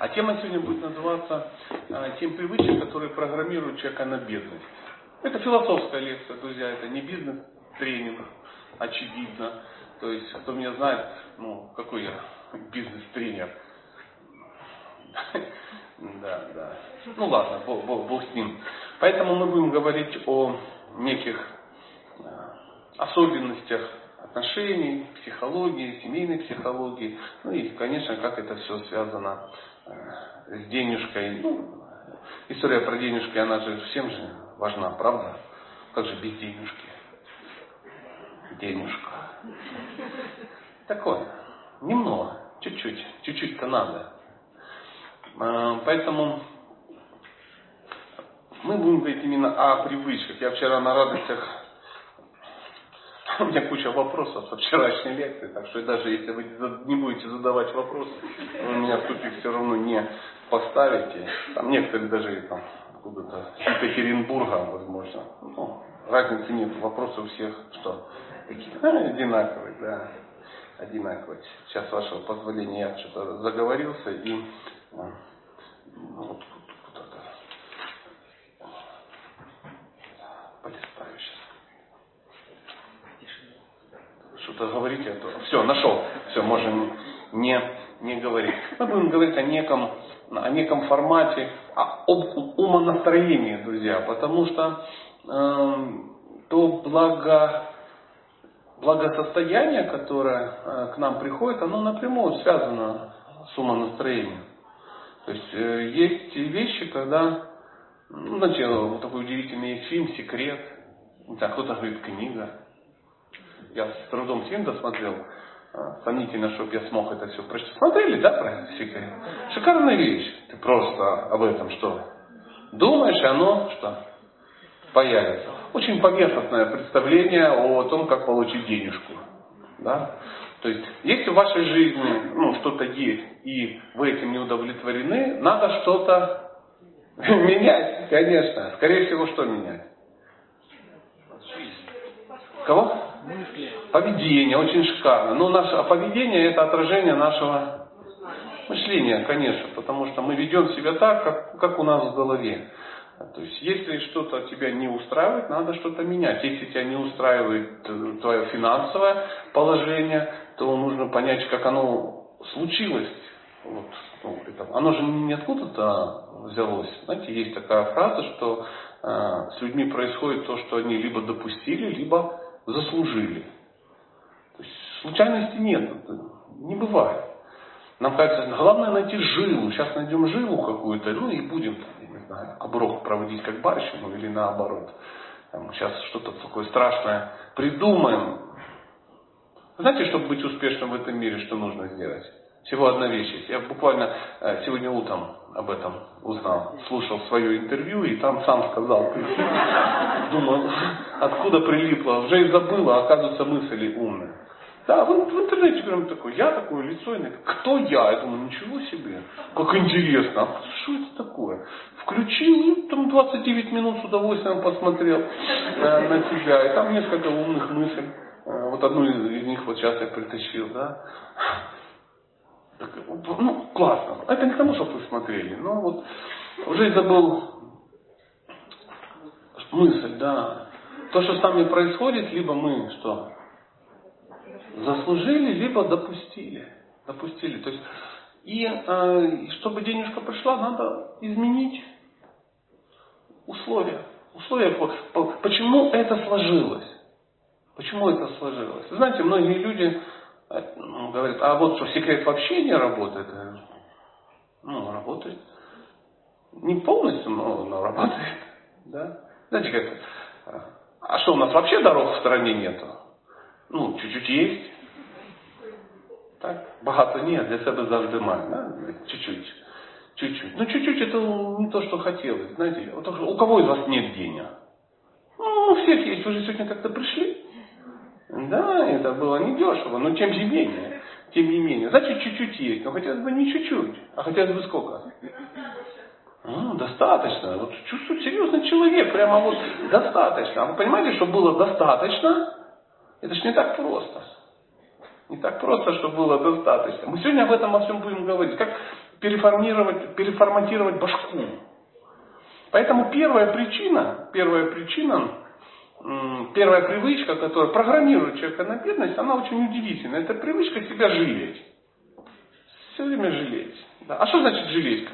А тема сегодня будет называться э, «Тем привычек, которые программируют человека на бедность». Это философская лекция, друзья, это не бизнес-тренинг, очевидно. То есть, кто меня знает, ну, какой я бизнес-тренер. Да, да. Ну ладно, бог, бог, бог с ним. Поэтому мы будем говорить о неких э, особенностях отношений, психологии, семейной психологии. Ну и, конечно, как это все связано с денежкой. Ну, история про денежки, она же всем же важна, правда? Как же без денежки? Денежка. Такое. Немного. Чуть-чуть. Чуть-чуть-то надо. Э, поэтому мы будем говорить именно о привычках. Я вчера на радостях у меня куча вопросов со вчерашней лекции, так что даже если вы не будете задавать вопросы, вы меня в тупик все равно не поставите. Там некоторые даже там откуда-то с Екатеринбурга, возможно. Ну, разницы нет. Вопросы у всех что? Такие а, одинаковые, да. Одинаковые. Сейчас, вашего позволения, я что-то заговорился и а, ну, вот что-то говорите, а то... Все, нашел. Все, можем не, не говорить. Мы будем говорить о неком, о неком формате, о, об умонастроении, друзья, потому что э, то благо, благосостояние, которое э, к нам приходит, оно напрямую связано с умонастроением. То есть э, есть вещи, когда, ну, знаете, вот такой удивительный фильм «Секрет», знаю, кто-то говорит «Книга», я с трудом фильм досмотрел. А, сомнительно, чтобы я смог это все прочитать. Смотрели, да, про секрет? Шикарная вещь. Ты просто об этом что? Думаешь, оно что? Появится. Очень поверхностное представление о том, как получить денежку. Да? То есть, если в вашей жизни ну, что-то есть, и вы этим не удовлетворены, надо что-то менять, конечно. Скорее всего, что менять? Кого? Мысли. Поведение, очень шикарно. Но наше поведение это отражение нашего мышления, конечно, потому что мы ведем себя так, как, как у нас в голове. То есть, если что-то тебя не устраивает, надо что-то менять. Если тебя не устраивает э, твое финансовое положение, то нужно понять, как оно случилось. Вот, ну, это, оно же не откуда-то взялось. Знаете, есть такая фраза, что э, с людьми происходит то, что они либо допустили, либо заслужили. То есть случайности нет, не бывает. Нам кажется, главное найти жилу. Сейчас найдем жилу какую-то, ну и будем, не знаю, оброк проводить как барщину или наоборот. Там, сейчас что-то такое страшное придумаем. Знаете, чтобы быть успешным в этом мире, что нужно сделать? Всего одна вещь. Я буквально э, сегодня утром об этом узнал. Слушал свое интервью и там сам сказал. Думал, откуда прилипло. Уже и забыла, а оказывается мысли умные. Да, в, в интернете прям такой, я такое лицо, и кто я? Я думаю, ничего себе, как интересно, а что это такое? Включил, и там 29 минут с удовольствием посмотрел э, на тебя, и там несколько умных мыслей. Э, вот одну из, из них вот сейчас я притащил, да. Ну, классно. Это не к тому, чтобы вы смотрели. Но вот уже забыл мысль, да. То, что с нами происходит, либо мы что? Заслужили, либо допустили. Допустили. То есть, и э, чтобы денежка пришла, надо изменить условия. Условия, по, по, почему это сложилось? Почему это сложилось? Знаете, многие люди говорит, а вот что, секрет вообще не работает? Ну, работает. Не полностью, но, но работает. Да? Знаете, как, а что, у нас вообще дорог в стране нету? Ну, чуть-чуть есть. Так, багато нет, для себя завжди маю. Да? Чуть-чуть. Чуть-чуть. Ну, чуть-чуть это не то, что хотелось. Знаете, у кого из вас нет денег? Ну, у всех есть. Вы же сегодня как-то пришли. Да, это было недешево, но тем не менее. Тем не менее. Значит, чуть-чуть есть, но хотелось бы не чуть-чуть, а хотелось бы сколько? Ну, достаточно. Вот чувствую серьезный человек, прямо вот достаточно. А вы понимаете, что было достаточно? Это же не так просто. Не так просто, что было достаточно. Мы сегодня об этом во всем будем говорить. Как переформировать, переформатировать башку. Поэтому первая причина, первая причина, первая привычка, которая программирует человека на бедность, она очень удивительная. Это привычка себя жалеть. Все время жалеть. Да. А что значит жалеть?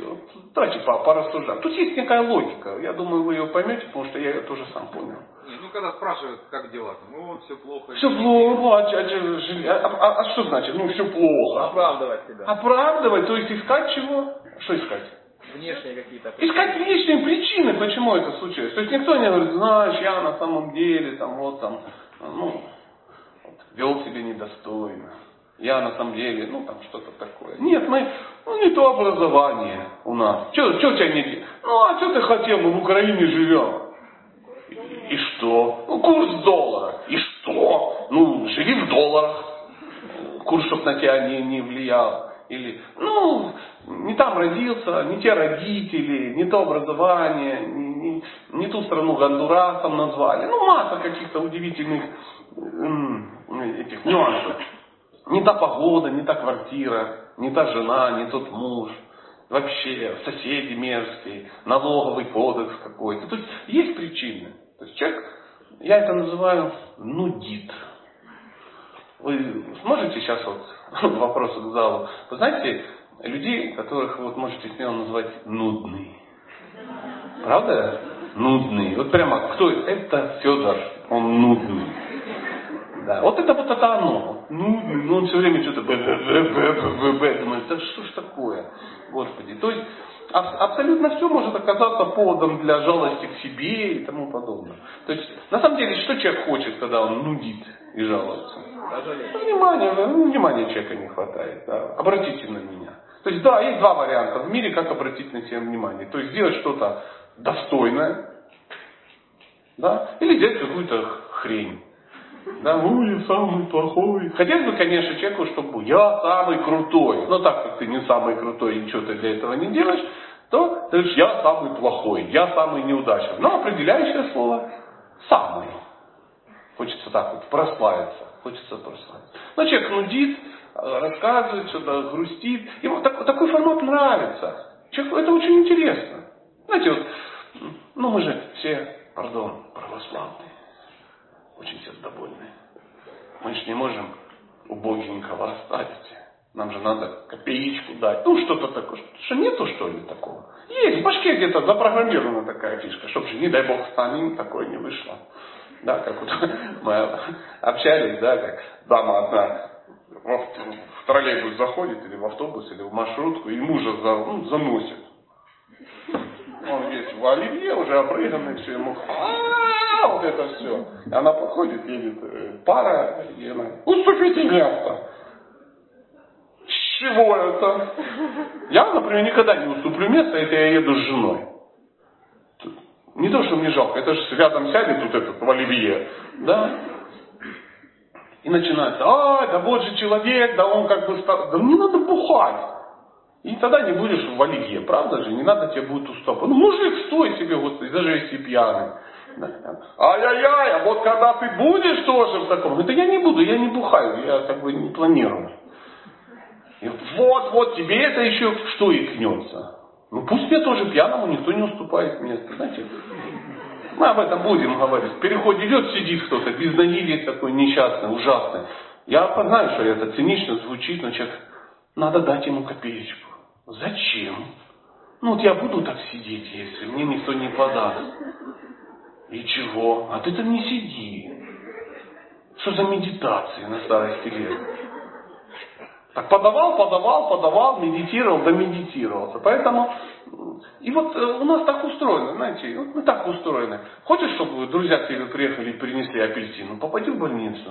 Давайте порассуждаем. Тут есть некая логика. Я думаю, вы ее поймете, потому что я ее тоже сам понял. Ну, когда спрашивают, как дела, ну вот все плохо. Все плохо, а, а, а, а что значит? Ну, все плохо. Оправдывать себя. Оправдывать, то есть искать чего? Что искать? Внешние какие-то Искать внешние причины, почему это случилось. То есть никто не говорит, знаешь, я на самом деле, там, вот там, ну, вот, вел себя недостойно я на самом деле, ну там что-то такое. Нет, мы, ну не то образование у нас. Что, что у тебя не Ну а что ты хотел, мы в Украине живем. И, и что? Ну курс доллара. И что? Ну живи в долларах. Курс, чтобы на тебя не, не влиял. Или, ну, не там родился, не те родители, не то образование, не, не, не ту страну Гондурасом назвали. Ну, масса каких-то удивительных этих нюансов. Не та погода, не та квартира, не та жена, не тот муж. Вообще, соседи мерзкие, налоговый кодекс какой-то. То есть есть причины. То есть человек, я это называю нудит. Вы сможете сейчас вот вопрос к залу. Вы знаете, людей, которых вот можете смело назвать нудный. Правда? Нудный. Вот прямо, кто это? Это Федор, он нудный. Да. Вот это вот это оно. Ну, ну он все время что-то думает, да что ж такое, Господи. То есть абсолютно все может оказаться поводом для жалости к себе и тому подобное. То есть, на самом деле, что человек хочет, когда он нудит и жалуется? Ну, внимание, ну, внимания человека не хватает. Да. Обратите на меня. То есть, да, есть два варианта в мире, как обратить на себя внимание. То есть, сделать что-то достойное, да, или сделать какую-то хрень. Да, ну я самый плохой. Хотелось бы, конечно, человеку, чтобы я самый крутой. Но так как ты не самый крутой и ничего ты для этого не делаешь, то ты говоришь, я самый плохой, я самый неудачный. Но определяющее слово самый. Хочется так вот прославиться. Хочется прославиться. Но человек нудит, рассказывает что-то, грустит. Ему так, такой формат нравится. Человеку это очень интересно. Знаете, вот, ну мы же все, пардон, православные очень сердобольные. Мы же не можем убогенького оставить. Нам же надо копеечку дать. Ну, что-то такое. Что нету, что ли, такого? Есть, в башке где-то запрограммирована такая фишка, чтобы же, не дай бог, самим такое не вышло. Да, как вот мы общались, да, как дама одна в, в троллейбус заходит, или в автобус, или в маршрутку, и мужа за, ну, заносит. Он весь в оливье, уже обрыганный, все ему а, вот это все. И она подходит, едет э, пара, и она, уступите место. Чего это? Я, например, никогда не уступлю место, если я еду с женой. Не то, что мне жалко, это же рядом сядет тут этот в оливье. Да? И начинается, а, да вот же человек, да он как бы стал... Да не надо бухать. И тогда не будешь в оливье, правда же? Не надо тебе будет уступать. Ну, мужик, стой себе, господи, даже если пьяный. Ай-яй-яй, а вот когда ты будешь тоже в таком, это я не буду, я не бухаю, я как бы не планирую. И вот, вот тебе это еще что икнется. Ну пусть мне тоже пьяному никто не уступает место, знаете. Мы об этом будем говорить. Переход идет, сидит кто-то, без безнадильник такой несчастный, ужасный. Я знаю, что это цинично звучит, но человек, надо дать ему копеечку. Зачем? Ну вот я буду так сидеть, если мне никто не подаст. И чего? А ты там не сиди. Что за медитация на старости лет? Так подавал, подавал, подавал, медитировал, да медитировался. Поэтому, и вот э, у нас так устроено, знаете, вот мы так устроены. Хочешь, чтобы друзья к тебе приехали и принесли апельсин? Ну, попади в больницу.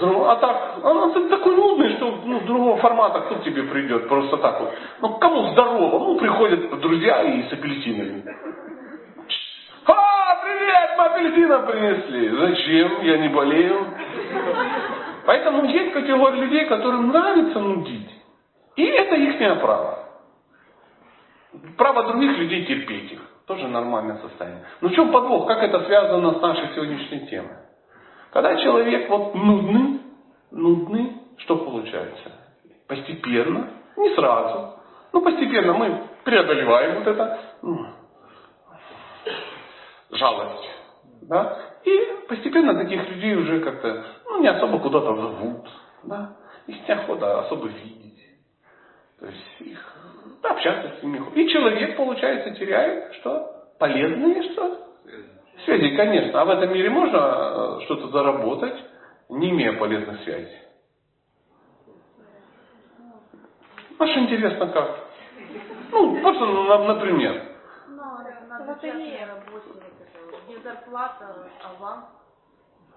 А так, она такой нудный, что ну, другого формата кто тебе придет, просто так вот. Ну, кому здорово? Ну, приходят друзья и с апельсинами. А, привет, мы апельсина принесли. Зачем? Я не болею. Поэтому есть категория людей, которым нравится нудить. И это их право. Право других людей терпеть их. Тоже нормальное состояние. Но в чем подвох? Как это связано с нашей сегодняшней темой? Когда человек вот нудный, нудный, что получается? постепенно, не сразу, но постепенно мы преодолеваем вот это ну, жалость. Да? И постепенно таких людей уже как-то ну, не особо куда-то зовут. Да? Их неохота особо видеть. То есть их общаться с ними. И человек, получается, теряет что? Полезные что? Связи, конечно. А в этом мире можно э, что-то заработать, не имея полезных связей. Аж интересно как. Ну, просто, например. На лотерее работе, где зарплата, аванс.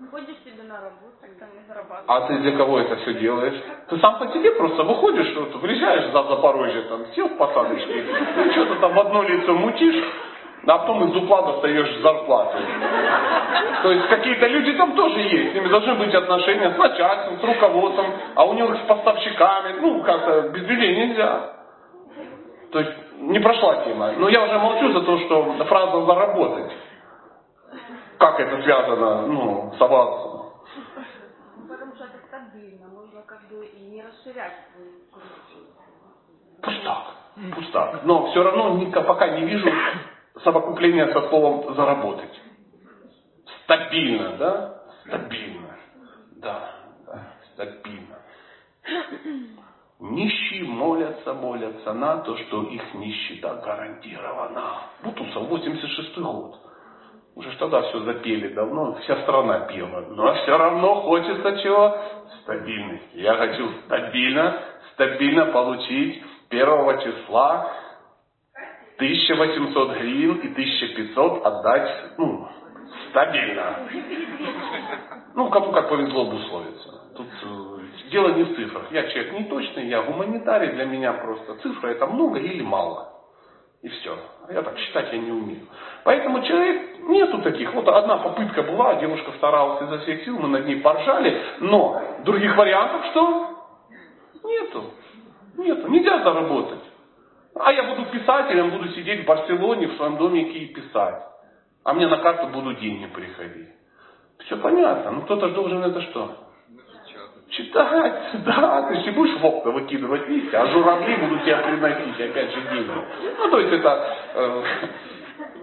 Ходишь себе на работу, там не зарабатываешь. А ты для кого это все делаешь? Ты сам по себе просто выходишь, вот, выезжаешь за Запорожье, там, сел в посадочке, ну, что-то там в одно лицо мутишь, а потом из дупла достаешь зарплату. То есть какие-то люди там тоже есть, с ними должны быть отношения с начальством, с руководством, а у них с поставщиками, ну как-то без людей нельзя. То есть не прошла тема. Но я уже молчу за то, что фраза «заработать». Как это связано ну, с авансом? Потому что это стабильно, можно как бы и не расширять свою Пусть так, пусть так. Но все равно пока не вижу совокупления со словом «заработать». Стабильно, да? Стабильно. Да, да, стабильно. Нищие молятся, молятся на то, что их нищета гарантирована. Бутусов, 86 год. Уже тогда все запели давно, вся страна пела. Но все равно хочется чего? Стабильности. Я хочу стабильно, стабильно получить первого числа 1800 гривен и 1500 отдать, ну, стабильно. Ну, кому как повезло обусловиться. Тут э, дело не в цифрах. Я человек не точный, я гуманитарий, для меня просто цифра это много или мало. И все. Я так считать я не умею. Поэтому человек, нету таких. Вот одна попытка была, девушка старалась изо всех сил, мы над ней поржали, но других вариантов что? Нету. Нету. Нельзя заработать. А я буду писателем, буду сидеть в Барселоне в своем домике и писать. А мне на карту будут деньги приходить. Все понятно. Ну кто-то же должен это что? Читать, да, ты же будешь в окна выкидывать листья, а журавли будут тебя приносить, опять же, деньги. Ну, то есть это э,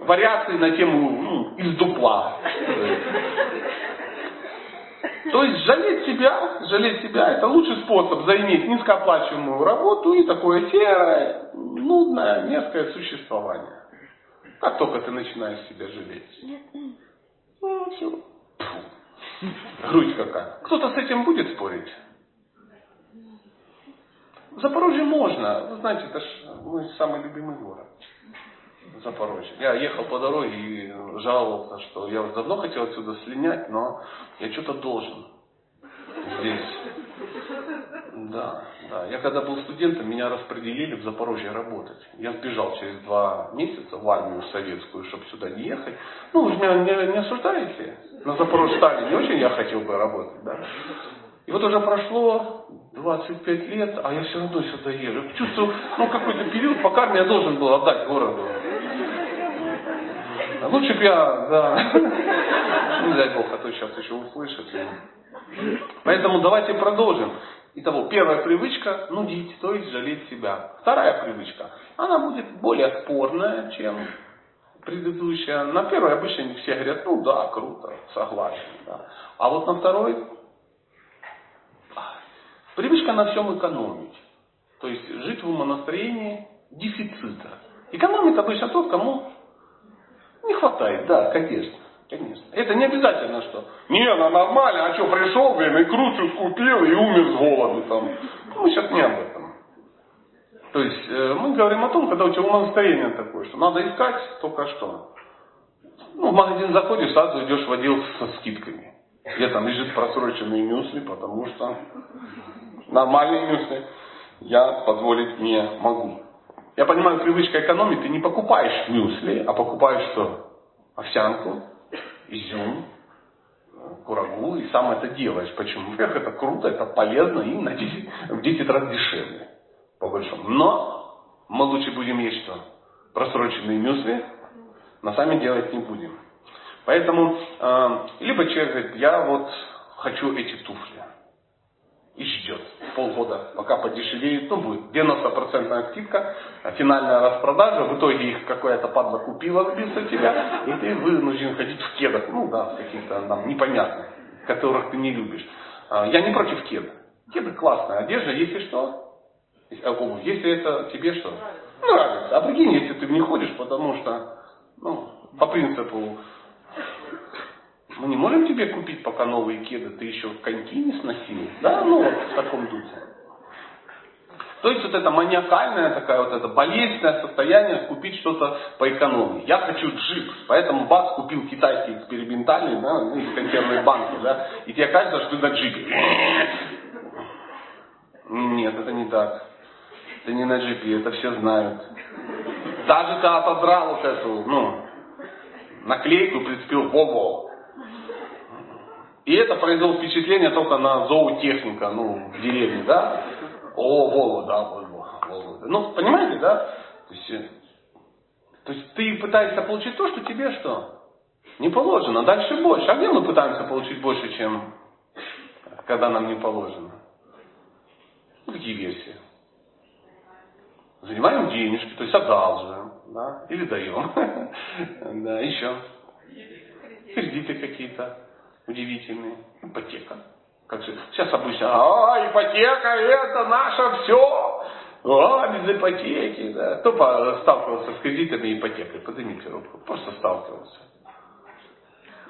вариации на тему ну, из дупла. То есть жалеть себя, жалеть себя, это лучший способ заиметь низкооплачиваемую работу и такое серое, нудное, мерзкое существование. Как только ты начинаешь себя жалеть. Ну, все. Грудь какая. Кто-то с этим будет спорить? В Запорожье можно. Вы знаете, это ж мой самый любимый город. Запорожье. Я ехал по дороге и жаловался, что я уже давно хотел отсюда слинять, но я что-то должен здесь. Да, да. Я когда был студентом, меня распределили в Запорожье работать. Я сбежал через два месяца в армию советскую, чтобы сюда не ехать. Ну, вы меня не, не осуждаете. На Запорожье стали не очень я хотел бы работать, да. И вот уже прошло 25 лет, а я все равно сюда езжу. Чувствую, ну, какой-то период, пока я должен был отдать городу. Лучше бы я, да, не дай Бог, а то сейчас еще услышат. Поэтому давайте продолжим. Итого, первая привычка – нудить, то есть жалеть себя. Вторая привычка, она будет более спорная, чем предыдущая. На первой обычно все говорят, ну да, круто, согласен. Да. А вот на второй привычка на всем экономить. То есть жить в умонастроении дефицита. Экономит обычно тот, кому не хватает, да, конечно. Конечно. Это не обязательно, что не, ну нормально, а что пришел, блин, и кручу скупил и умер с голоду там. Мы сейчас не об этом. То есть э, мы говорим о том, когда у тебя умонастроение такое, что надо искать только что. Ну, в магазин заходишь, сразу идешь в отдел со скидками. Где там лежит просроченные мюсли, потому что нормальные мюсли я позволить не могу. Я понимаю, привычка экономить, ты не покупаешь мюсли, а покупаешь что? Овсянку, изюм, курагу, и сам это делаешь. Почему? Эх, это круто, это полезно и на 10, в 10 раз дешевле, по большому. Но мы лучше будем есть что? Просроченные мюсли, но сами делать не будем. Поэтому, э, либо человек говорит, я вот хочу эти туфли. И ждет. Полгода, пока подешевеет, ну будет 90% скидка, а финальная распродажа, в итоге их какая-то падла купила вместо тебя, и ты вынужден ходить в кедах, ну да, каких-то там непонятных, которых ты не любишь. А, я не против кеда. Кеды классная одежда, если что, обувь, если это тебе что? Нравится. А прикинь, если ты не ходишь, потому что, ну, по принципу, мы не можем тебе купить пока новые кеды, ты еще коньки не сносил. Да, ну вот в таком духе. То есть вот это маниакальное такое вот это болезненное состояние купить что-то по экономии. Я хочу джип, поэтому бац купил китайский экспериментальный, да, ну, из консервной банки, да, и тебе кажется, что ты на джипе. Нет, это не так. Ты не на джипе, это все знают. Даже ты отодрал вот эту, ну, наклейку, прицепил Volvo. И это произвело впечатление только на зоотехника, ну, в деревне, да? О, Volvo, да, Volvo, Volvo. Ну, понимаете, да? То есть, э, то есть ты пытаешься получить то, что тебе что? Не положено. Дальше больше. А где мы пытаемся получить больше, чем когда нам не положено? Какие версии? Занимаем денежки, то есть одалживаем, да, или даем. Да, еще. Кредиты какие-то удивительные. Ипотека. Как же, сейчас обычно, а, ипотека, это наше все. А, без ипотеки, да. Кто сталкивался с кредитами и ипотекой? Поднимите руку. Просто сталкивался.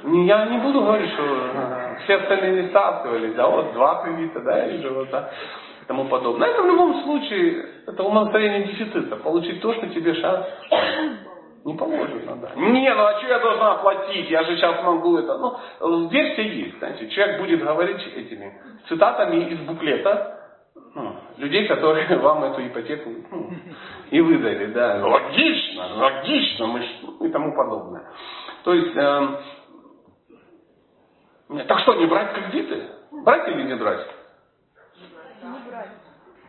Я не буду говорить, что все остальные не сталкивались, а вот два кредита, да, или же вот так тому подобное. Это в любом случае, это умонастроение дефицита. Получить то, что тебе сейчас не положено. Да. Не, ну а что я должна оплатить? Я же сейчас могу это. Ну, версия есть. Знаете, человек будет говорить этими цитатами из буклета ну, людей, которые вам эту ипотеку ну, и выдали. Да. Логично, логично, мы, ну, и тому подобное. То есть, э, так что, не брать кредиты? Брать или не брать?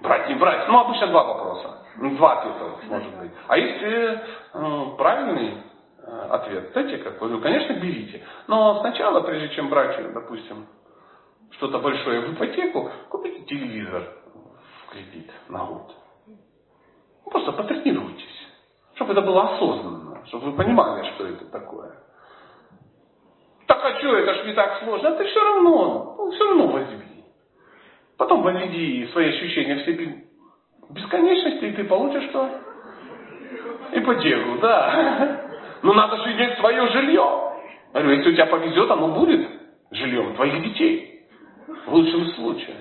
Брать, не брать. Ну, обычно два вопроса. Ну, два ответа может быть. А если э, правильный э, ответ, знаете какой? Ну, конечно, берите. Но сначала, прежде чем брать, допустим, что-то большое в ипотеку, купите телевизор в кредит на год. Ну, просто потренируйтесь. Чтобы это было осознанно. Чтобы вы понимали, что это такое. Так а что, это ж не так сложно. А ты все равно, ну, все равно возьми. Потом введи свои ощущения в себе бесконечности, и ты получишь что? Ипотеку, да. Но надо же иметь свое жилье. Говорю, если у тебя повезет, оно будет жильем твоих детей. В лучшем случае.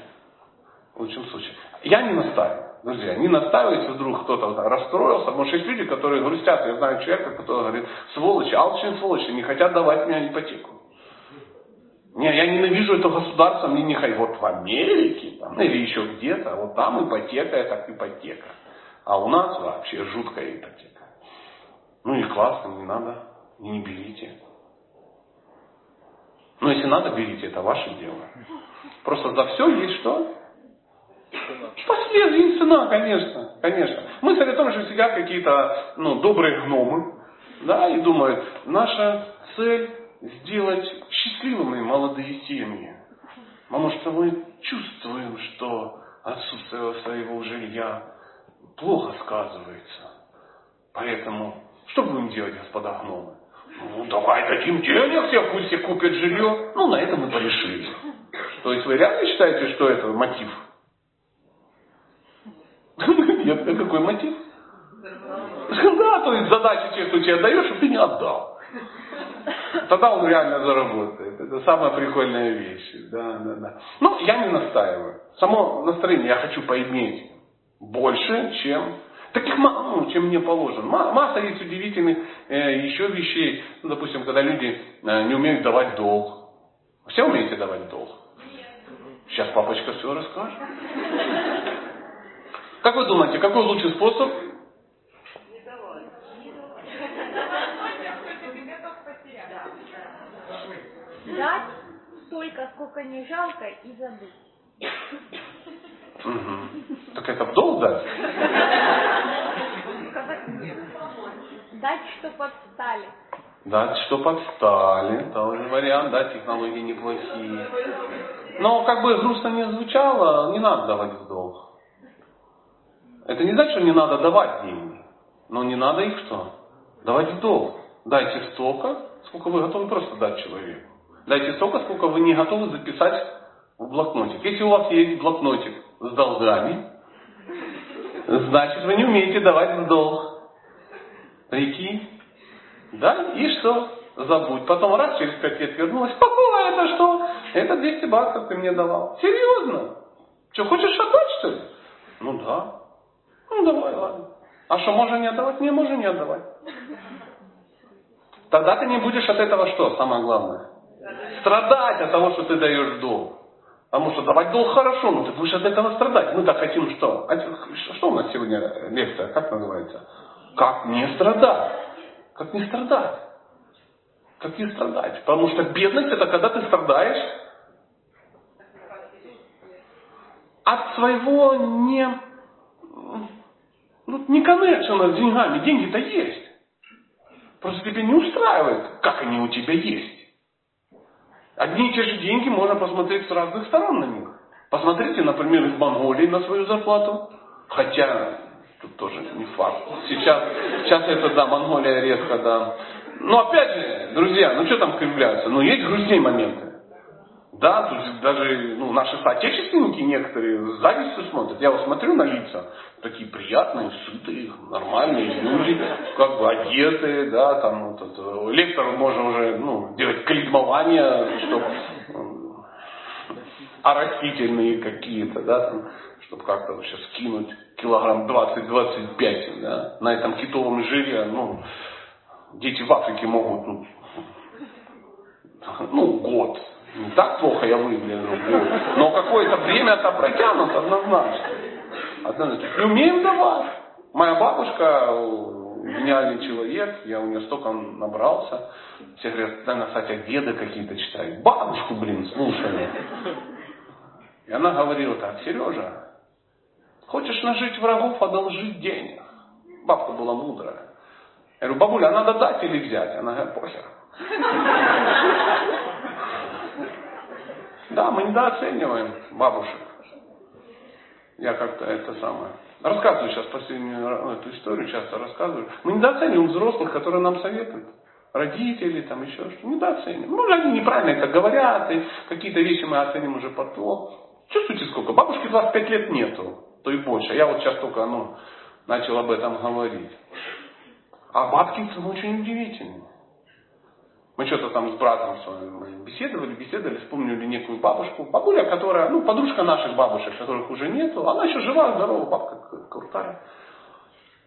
В лучшем случае. Я не настаиваю. Друзья, не настаивайте, вдруг кто-то расстроился. Потому что есть люди, которые грустят. Я знаю человека, который говорит, сволочи, алчные сволочи, не хотят давать мне ипотеку. Не, я ненавижу это государство, мне не хочу. Вот в Америке там, или еще где-то, вот там ипотека это ипотека. А у нас вообще жуткая ипотека. Ну и классно, не надо, не берите. Но если надо, берите, это ваше дело. Просто за все есть что? Последствия цена, конечно, конечно. Мысль о том, что сидят какие-то ну, добрые гномы, да, и думают, наша цель сделать счастливыми молодые семьи. Потому что мы чувствуем, что отсутствие своего жилья плохо сказывается. Поэтому, что будем делать, господа гномы? Ну, давай дадим денег, все пусть все купят жилье. Ну, на этом мы порешили. То есть вы реально считаете, что это мотив? Нет, какой мотив? Да, то есть тех, кто тебе отдает, чтобы ты не отдал. Тогда он реально заработает. Это самая прикольная вещь. Да, да, да. Но я не настаиваю. Само настроение я хочу поиметь больше, чем таких ну, чем мне положено. Масса есть удивительных э, еще вещей. Ну, допустим, когда люди э, не умеют давать долг. Все умеете давать долг? Сейчас папочка все расскажет. Как вы думаете, какой лучший способ Дать столько, сколько не жалко, и забыть. Угу. Так это долг дать? Дать, что подстали. Дать, что подстали. Тоже вариант, да, технологии неплохие. Но как бы грустно не звучало, не надо давать в долг. Это не значит, что не надо давать деньги. Но не надо их что? Давать в долг. Дайте столько, сколько вы готовы просто дать человеку. Дайте столько, сколько вы не готовы записать в блокнотик. Если у вас есть блокнотик с долгами, значит вы не умеете давать в долг. Прикинь? Да? И что? Забудь. Потом раз, через пять лет вернулась. О, это что? Это 200 баксов ты мне давал. Серьезно? Что, хочешь отдать, что ли? Ну да. Ну давай, ладно. А что, можно не отдавать? Не, можно не отдавать. Тогда ты не будешь от этого что, самое главное? Страдать от того, что ты даешь долг. Потому что давать долг хорошо, но ты будешь от этого страдать. Мы так хотим что? А что у нас сегодня лекция? Как называется? Как не страдать? Как не страдать? Как не страдать? Потому что бедность это когда ты страдаешь от своего не, ну, не коннекшена с деньгами. Деньги-то есть. Просто тебя не устраивает, как они у тебя есть. Одни и те же деньги можно посмотреть с разных сторон на них. Посмотрите, например, из Монголии на свою зарплату. Хотя, тут тоже не факт. Сейчас, сейчас это, да, Монголия резко, да. Но опять же, друзья, ну что там кривляться? Ну есть грустные моменты. Да, тут даже ну, наши соотечественники некоторые с завистью смотрят. Я вот смотрю на лица, такие приятные, сытые, нормальные люди, как бы одетые, да, там вот это, лектору можно уже ну, делать клизмование, чтобы оросительные какие-то, да, там, чтобы как-то вообще скинуть килограмм 20-25, да, на этом китовом жире, ну, дети в Африке могут, ну, ну год, не так плохо я выгляжу, но какое-то время это протянут однозначно. однозначно. И умеем давать. Моя бабушка гениальный человек, я у нее столько набрался. Все говорят, да, кстати, деды какие-то читают. Бабушку, блин, слушали. И она говорила так, Сережа, хочешь нажить врагов, одолжить денег. Бабка была мудрая. Я говорю, бабуля, а надо дать или взять? Она говорит, похер. Да, мы недооцениваем бабушек. Я как-то это самое. Рассказываю сейчас последнюю ну, эту историю, часто рассказываю. Мы недооцениваем взрослых, которые нам советуют. Родители, там еще что Недооцениваем. Ну, они неправильно это говорят, и какие-то вещи мы оценим уже потом. Чувствуете сколько? Бабушки 25 лет нету, то и больше. Я вот сейчас только ну, начал об этом говорить. А бабки ну, очень удивительные. Мы что-то там с братом своим беседовали, беседовали, вспомнили некую бабушку. Бабуля, которая, ну, подружка наших бабушек, которых уже нету. Она еще жива, здорова, бабка крутая.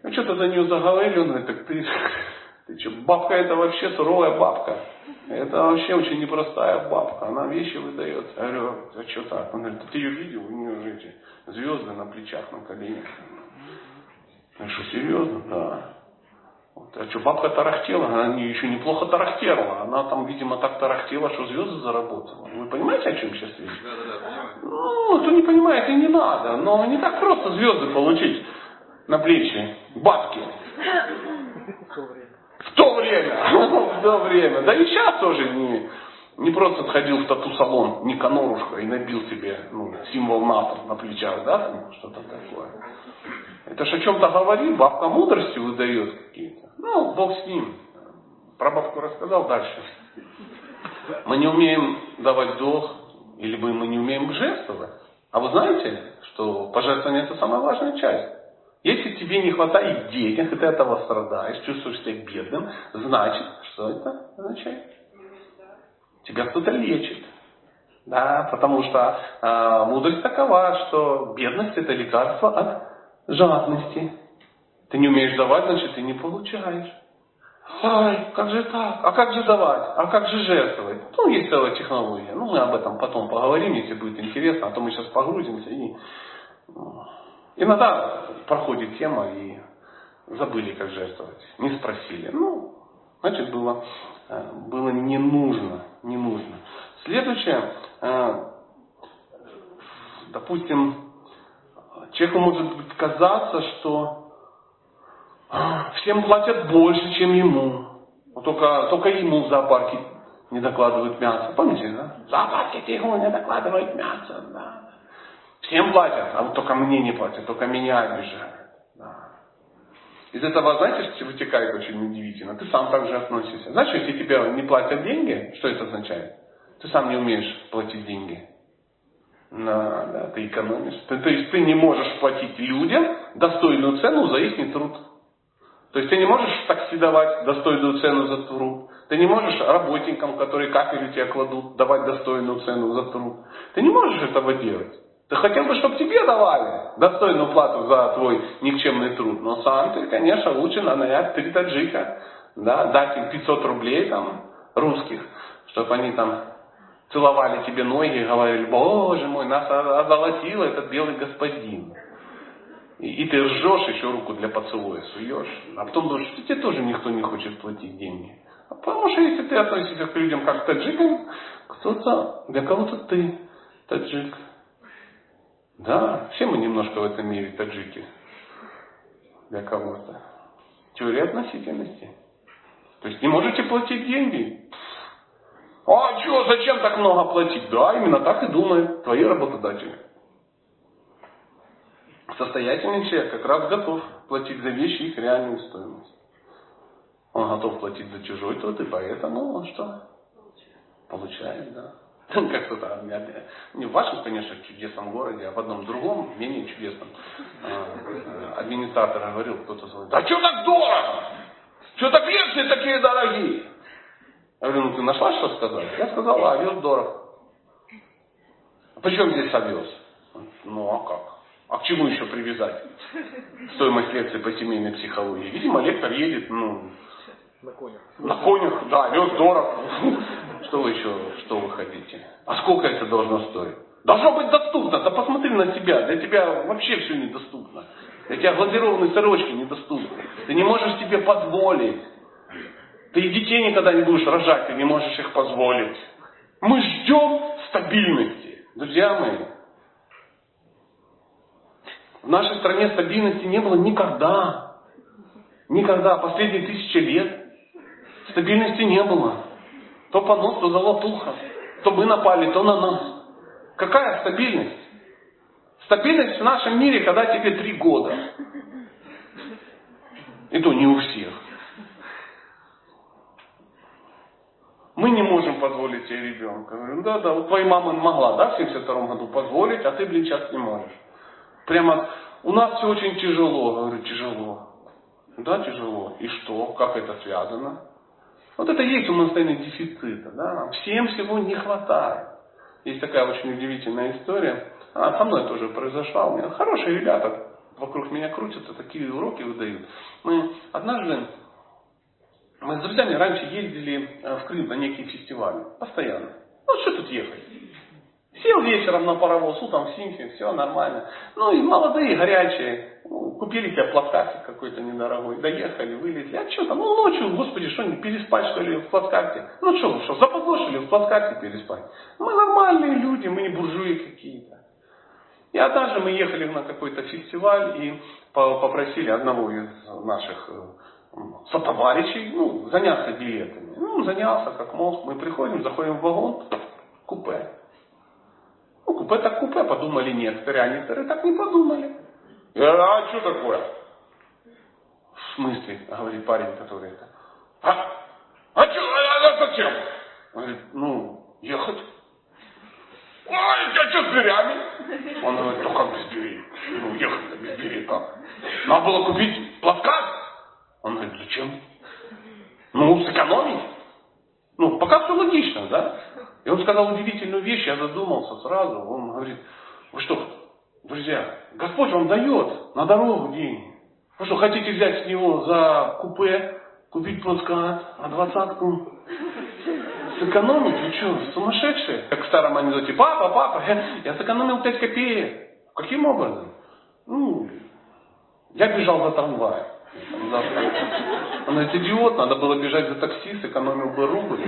Мы что-то за нее заговорили, он говорит, так ты, ты что, бабка это вообще суровая бабка. Это вообще очень непростая бабка. Она вещи выдает. Я говорю, а что так? Он говорит, ты ее видел? У нее же эти звезды на плечах, на коленях. Я что, серьезно? Да. А что, бабка тарахтела, она еще неплохо тарахтела. Она там, видимо, так тарахтела, что звезды заработала. Вы понимаете, о чем сейчас речь? Да, да, да, понимаю. Ну, кто не понимает, и не надо. Но не так просто звезды получить на плечи бабки. В то время. В то время. Да и сейчас тоже не, не просто сходил в тату-салон Никанорушка и набил себе ну, символ НАТО на плечах, да, что-то такое. Это же о чем-то говорит, бабка мудрости выдает какие-то. Ну, Бог с ним. Про бабку рассказал дальше. Мы не умеем давать долг, или мы не умеем жертвовать. А вы знаете, что пожертвование это самая важная часть. Если тебе не хватает денег, и ты этого страдаешь, чувствуешь себя бедным, значит, что это означает? Тебя кто-то лечит. Да, потому что э, мудрость такова, что бедность это лекарство от жадности. Ты не умеешь давать, значит, ты не получаешь. Ай, как же так? А как же давать? А как же жертвовать? Ну, есть целая технология. Ну, мы об этом потом поговорим, если будет интересно. А то мы сейчас погрузимся и... Ну, иногда проходит тема и забыли, как жертвовать. Не спросили. Ну, значит, было, э, было не нужно. Не нужно. Следующее, э, допустим, Человеку может казаться, что всем платят больше, чем ему. только, только ему в зоопарке не докладывают мясо. Помните, да? Западки тихо не докладывают мясо, да. Всем платят, а вот только мне не платят, только меня обижают. Из этого, знаете, что вытекает очень удивительно? Ты сам так же относишься. Знаешь, если тебе не платят деньги, что это означает? Ты сам не умеешь платить деньги. Да, да, ты экономишь. Ты, то есть ты не можешь платить людям достойную цену за их труд. То есть ты не можешь такси давать достойную цену за труд. Ты не можешь работникам, которые кафель тебе кладут, давать достойную цену за труд. Ты не можешь этого делать. Ты хотел бы, чтобы тебе давали достойную плату за твой никчемный труд. Но сам ты, конечно, лучше нанять три таджика, да, дать им 500 рублей там, русских, чтобы они там целовали тебе ноги и говорили, боже мой, нас озолотил этот белый господин. И, и ты ржешь, еще руку для поцелуя суешь. А потом думаешь, тебе тоже никто не хочет платить деньги. А потому что если ты относишься к людям как к таджикам, кто-то, для кого-то ты таджик. Да, все мы немножко в этом мире таджики. Для кого-то. Теория относительности. То есть не можете платить деньги. А что, зачем так много платить? Да, именно так и думают твои работодатели. Состоятельный человек как раз готов платить за вещи их реальную стоимость. Он готов платить за чужой труд, и поэтому он что? Получает, да. Как кто-то, не в вашем, конечно, чудесном городе, а в одном другом, менее чудесном. А, администратор говорил, кто-то звонит, а что так дорого? Что так лекции такие дорогие? Я говорю, ну ты нашла, что сказать? Я сказал, а овес дорого. А здесь овес? Ну а как? А к чему еще привязать стоимость лекции по семейной психологии? Видимо, лектор едет, ну, на конях. На конях, да, овес дорого. Что еще, что вы хотите? А сколько это должно стоить? Должно быть доступно. Да посмотри на себя. Для тебя вообще все недоступно. Для тебя глазированные сырочки недоступны. Ты не можешь себе позволить. Ты и детей никогда не будешь рожать, ты не можешь их позволить. Мы ждем стабильности. Друзья мои, в нашей стране стабильности не было никогда. Никогда. Последние тысячи лет стабильности не было. То понос, то золотуха. То мы напали, то на нас. Какая стабильность? Стабильность в нашем мире, когда тебе три года. И то не у всех. Мы не можем позволить себе ребенка. Говорю, да, да, вот твоя мама могла, да, в 72 году позволить, а ты, блин, сейчас не можешь. Прямо, у нас все очень тяжело. Говорю, тяжело. Да, тяжело. И что? Как это связано? Вот это есть у нас состояние дефицита. Да? Всем всего не хватает. Есть такая очень удивительная история. Она со мной тоже произошла. У меня хорошие ребята вокруг меня крутятся, такие уроки выдают. Мы однажды мы с друзьями раньше ездили э, в Крым на некие фестивали. Постоянно. Ну, что тут ехать? Сел вечером на паровоз, утром в Симфе, все нормально. Ну и молодые, горячие. Ну, купили себе плацкартик какой-то недорогой. Доехали, вылезли. А что там? Ну ночью, господи, что не переспать что ли в плацкарте? Ну что, что, заподозрили в плацкарте переспать? Мы нормальные люди, мы не буржуи какие-то. И однажды мы ехали на какой-то фестиваль и попросили одного из наших э, сотоварищей, ну, заняться билетами. Ну, занялся как мог. Мы приходим, заходим в вагон, купе. Ну, купе так купе, подумали некоторые, а некоторые так не подумали. Я, а что такое? В смысле, говорит парень, который это. А, а что, а, а зачем? Он говорит, ну, ехать. Ой, а что с дверями? Он говорит, ну как без дверей? Ну, ехать без дверей как? Надо было купить плацкарт. Он говорит, зачем? Ну, сэкономить. Ну, пока все логично, да? И он сказал удивительную вещь, я задумался сразу. Он говорит, вы что, друзья, Господь вам дает на дорогу деньги. Вы что, хотите взять с него за купе, купить плацкарт, а двадцатку сэкономить? Вы что, сумасшедшие? Как в старом анекдоте, папа, папа, я сэкономил 5 копеек. Каким образом? Ну, я бежал за трамваем. Он говорит, идиот, надо было бежать за такси, сэкономил бы рубль.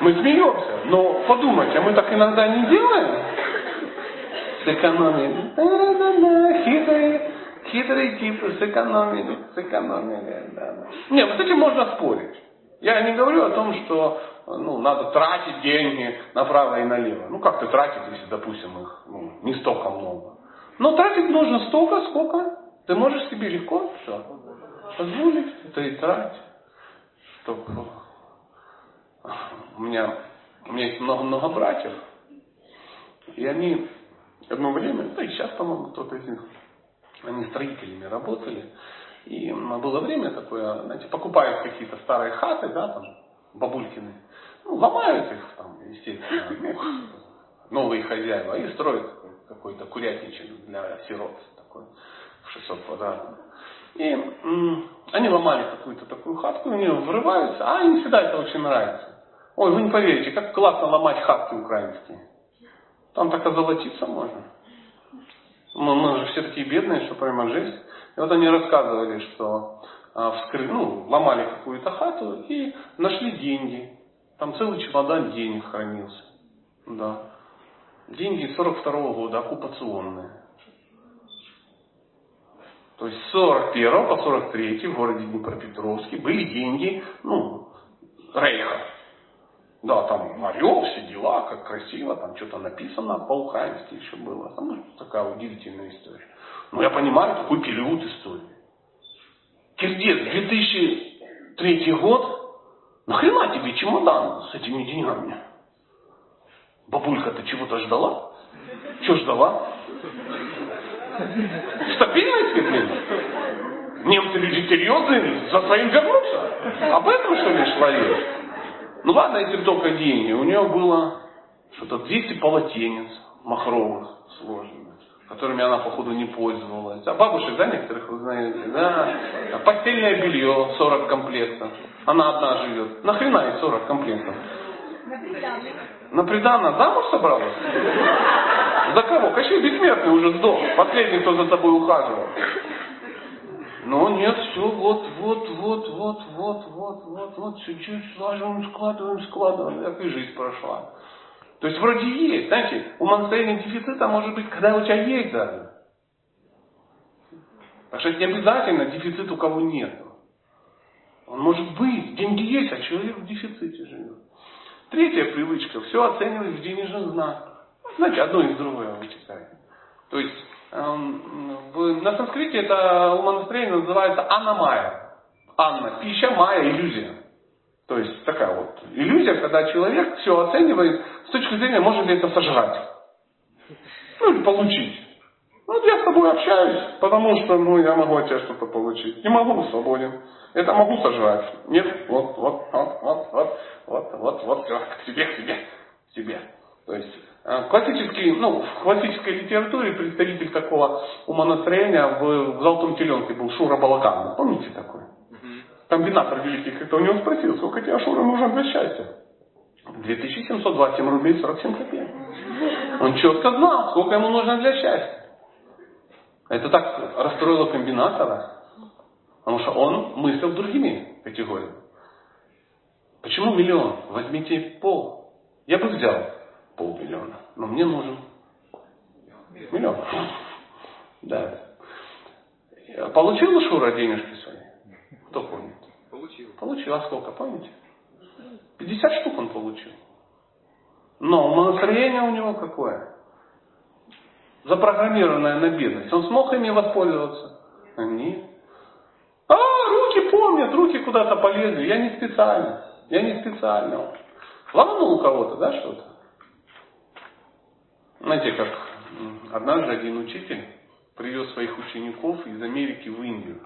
Мы смеемся, но подумайте, а мы так иногда не делаем? Сэкономили. Хитрые, хитрые типы сэкономили, сэкономили. Да, да. Не, вот этим можно спорить. Я не говорю о том, что ну, надо тратить деньги направо и налево. Ну, как ты тратить, если, допустим, их ну, не столько много. Но тратить нужно столько, сколько ты можешь себе легко все позволить, это и тратить. Чтобы... У меня, у меня есть много-много братьев, и они одно время, да и сейчас, по-моему, кто-то из них, они строителями работали. И было время такое, знаете, покупают какие-то старые хаты, да, там, бабулькины, ну, ломают их там, естественно, ну, новые хозяева, и строят какой-то курятничек для сирот такой, 600 квадратов. И м- они ломали какую-то такую хатку, нее врываются, а им всегда это очень нравится. Ой, вы не поверите, как классно ломать хатки украинские. Там так озолотиться можно. Мы, мы же все такие бедные, что прямо жесть. И вот они рассказывали, что а, вскры... ну, ломали какую-то хату и нашли деньги. Там целый чемодан денег хранился. Да. Деньги 42 -го года, оккупационные. То есть с 41 по 43 в городе Днепропетровске были деньги, ну, Рейха. Да, там орел, все дела, как красиво, там что-то написано по-украински еще было. Там ну, такая удивительная история. Но я понимаю такой период истории. Кирдец, 2003 год, нахрена тебе чемодан с этими деньгами? Бабулька-то чего-то ждала? Что ждала? Стабильности, блин? Немцы люди серьезные, за своим вернутся. Об этом, что ли, шла? Ну ладно, эти только деньги. У нее было что-то 200 полотенец махровых сложных, которыми она, походу, не пользовалась. А бабушек, да, некоторых вы знаете, да? А постельное белье 40 комплектов. Она одна живет. Нахрена ей 40 комплектов? На приданное замуж собралась? За кого? Кощей бессмертный уже сдох. Последний, кто за тобой ухаживал. Но нет, все, вот, вот, вот, вот, вот, вот, вот, вот, чуть-чуть слаживаем, складываем, складываем, как и жизнь прошла. То есть вроде есть, знаете, у монастыря дефицита может быть, когда у тебя есть даже. Так что это не обязательно дефицит у кого нет. Он может быть, деньги есть, а человек в дефиците живет. Третья привычка, все оценивать в денежных знаках. Знаете, одно из другого вытекает. То есть Эм, на санскрите это умонастроение называется анамая. Анна, пища, майя, иллюзия. То есть такая вот иллюзия, когда человек все оценивает с точки зрения, можно ли это сожрать. Ну или получить. Вот я с тобой общаюсь, потому что ну, я могу от тебя что-то получить. Не могу, свободен. Это могу сожрать. Нет, вот, вот, вот, вот, вот, вот, вот, вот, все, к тебе, к тебе, к тебе. То есть Э, классический, ну, в классической литературе представитель такого умонастроения в, в «Золотом теленке» был Шура Балаган. Помните такой? Комбинатор великий, кто у него спросил, сколько тебе, Шура, нужно для счастья? 2727 рублей 47 копеек. Он четко знал, сколько ему нужно для счастья. Это так расстроило комбинатора, потому что он мыслил другими категориями. Почему миллион? Возьмите пол. Я бы взял полмиллиона. Но мне нужен миллион. Да. Получил Шура денежки свои? Кто помнит? Получил. Получил. А сколько, помните? 50 штук он получил. Но настроение у него какое? Запрограммированное на бедность. Он смог ими воспользоваться? Нет. А, руки помнят, руки куда-то полезли. Я не специально. Я не специально. Ломанул у кого-то, да, что-то? Знаете, как однажды один учитель привез своих учеников из Америки в Индию.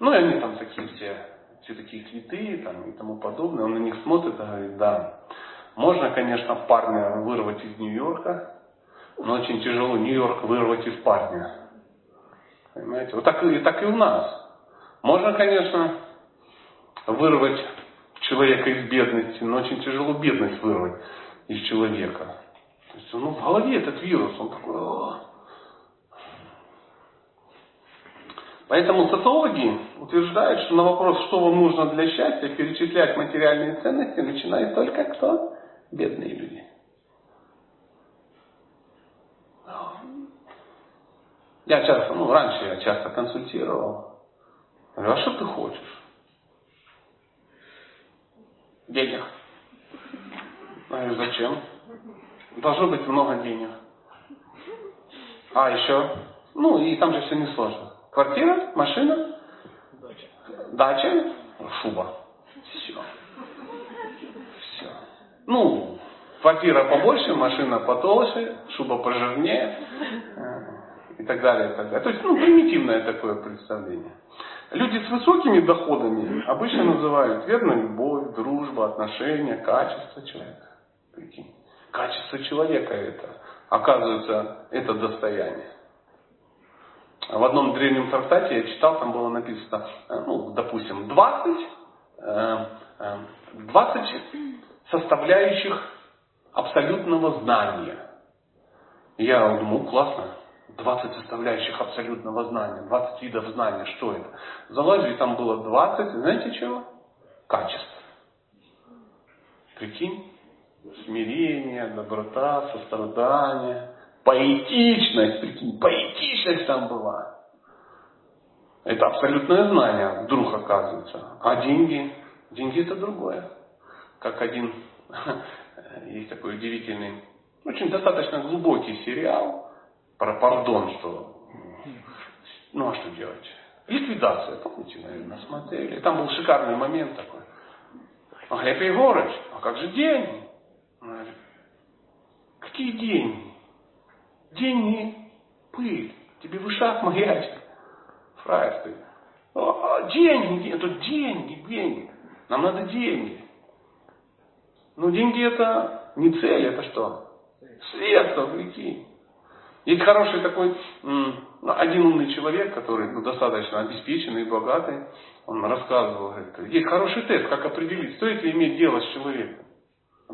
Ну, и они там такие все, все такие цветы там, и тому подобное. Он на них смотрит и говорит, да, можно, конечно, парня вырвать из Нью-Йорка, но очень тяжело Нью-Йорк вырвать из парня. Понимаете? Вот так и, так и у нас. Можно, конечно, вырвать человека из бедности, но очень тяжело бедность вырвать из человека. То есть ну, в голове этот вирус, он такой... О. Поэтому социологи утверждают, что на вопрос, что вам нужно для счастья, перечислять материальные ценности начинает только кто? Бедные люди. Я часто, ну раньше я часто консультировал. Говорю, а что ты хочешь? Денег. Я говорю, зачем? Должно быть много денег. А еще? Ну, и там же все несложно. Квартира, машина, дача, шуба. Все. Все. Ну, квартира побольше, машина потолще, шуба пожирнее и так далее, и так далее. То есть, ну, примитивное такое представление. Люди с высокими доходами обычно называют верная любовь, дружба, отношения, качество человека. Прикинь. Качество человека это. Оказывается, это достояние. В одном древнем трактате я читал, там было написано, э, ну, допустим, 20, 20 э, составляющих абсолютного знания. Я думаю, классно, 20 составляющих абсолютного знания, 20 видов знания, что это? Залазю, и там было 20, знаете чего? Качеств. Прикинь? Смирение, доброта, сострадание, поэтичность, прикинь, поэтичность там была. Это абсолютное знание вдруг оказывается. А деньги? Деньги это другое. Как один, есть такой удивительный, очень достаточно глубокий сериал, про пардон, что ну а что делать? Ликвидация, помните, наверное, смотрели. Там был шикарный момент такой. А Глеб Егорович, а как же деньги? Какие деньги? Деньги, пыль, тебе в ушах маячит. Фраер ты. О, деньги, это деньги, деньги. Нам надо деньги. Но деньги это не цель, это что? Средство, прикинь. Есть хороший такой, ну, один умный человек, который ну, достаточно обеспеченный и богатый, он рассказывал, говорит, есть хороший тест, как определить, стоит ли иметь дело с человеком.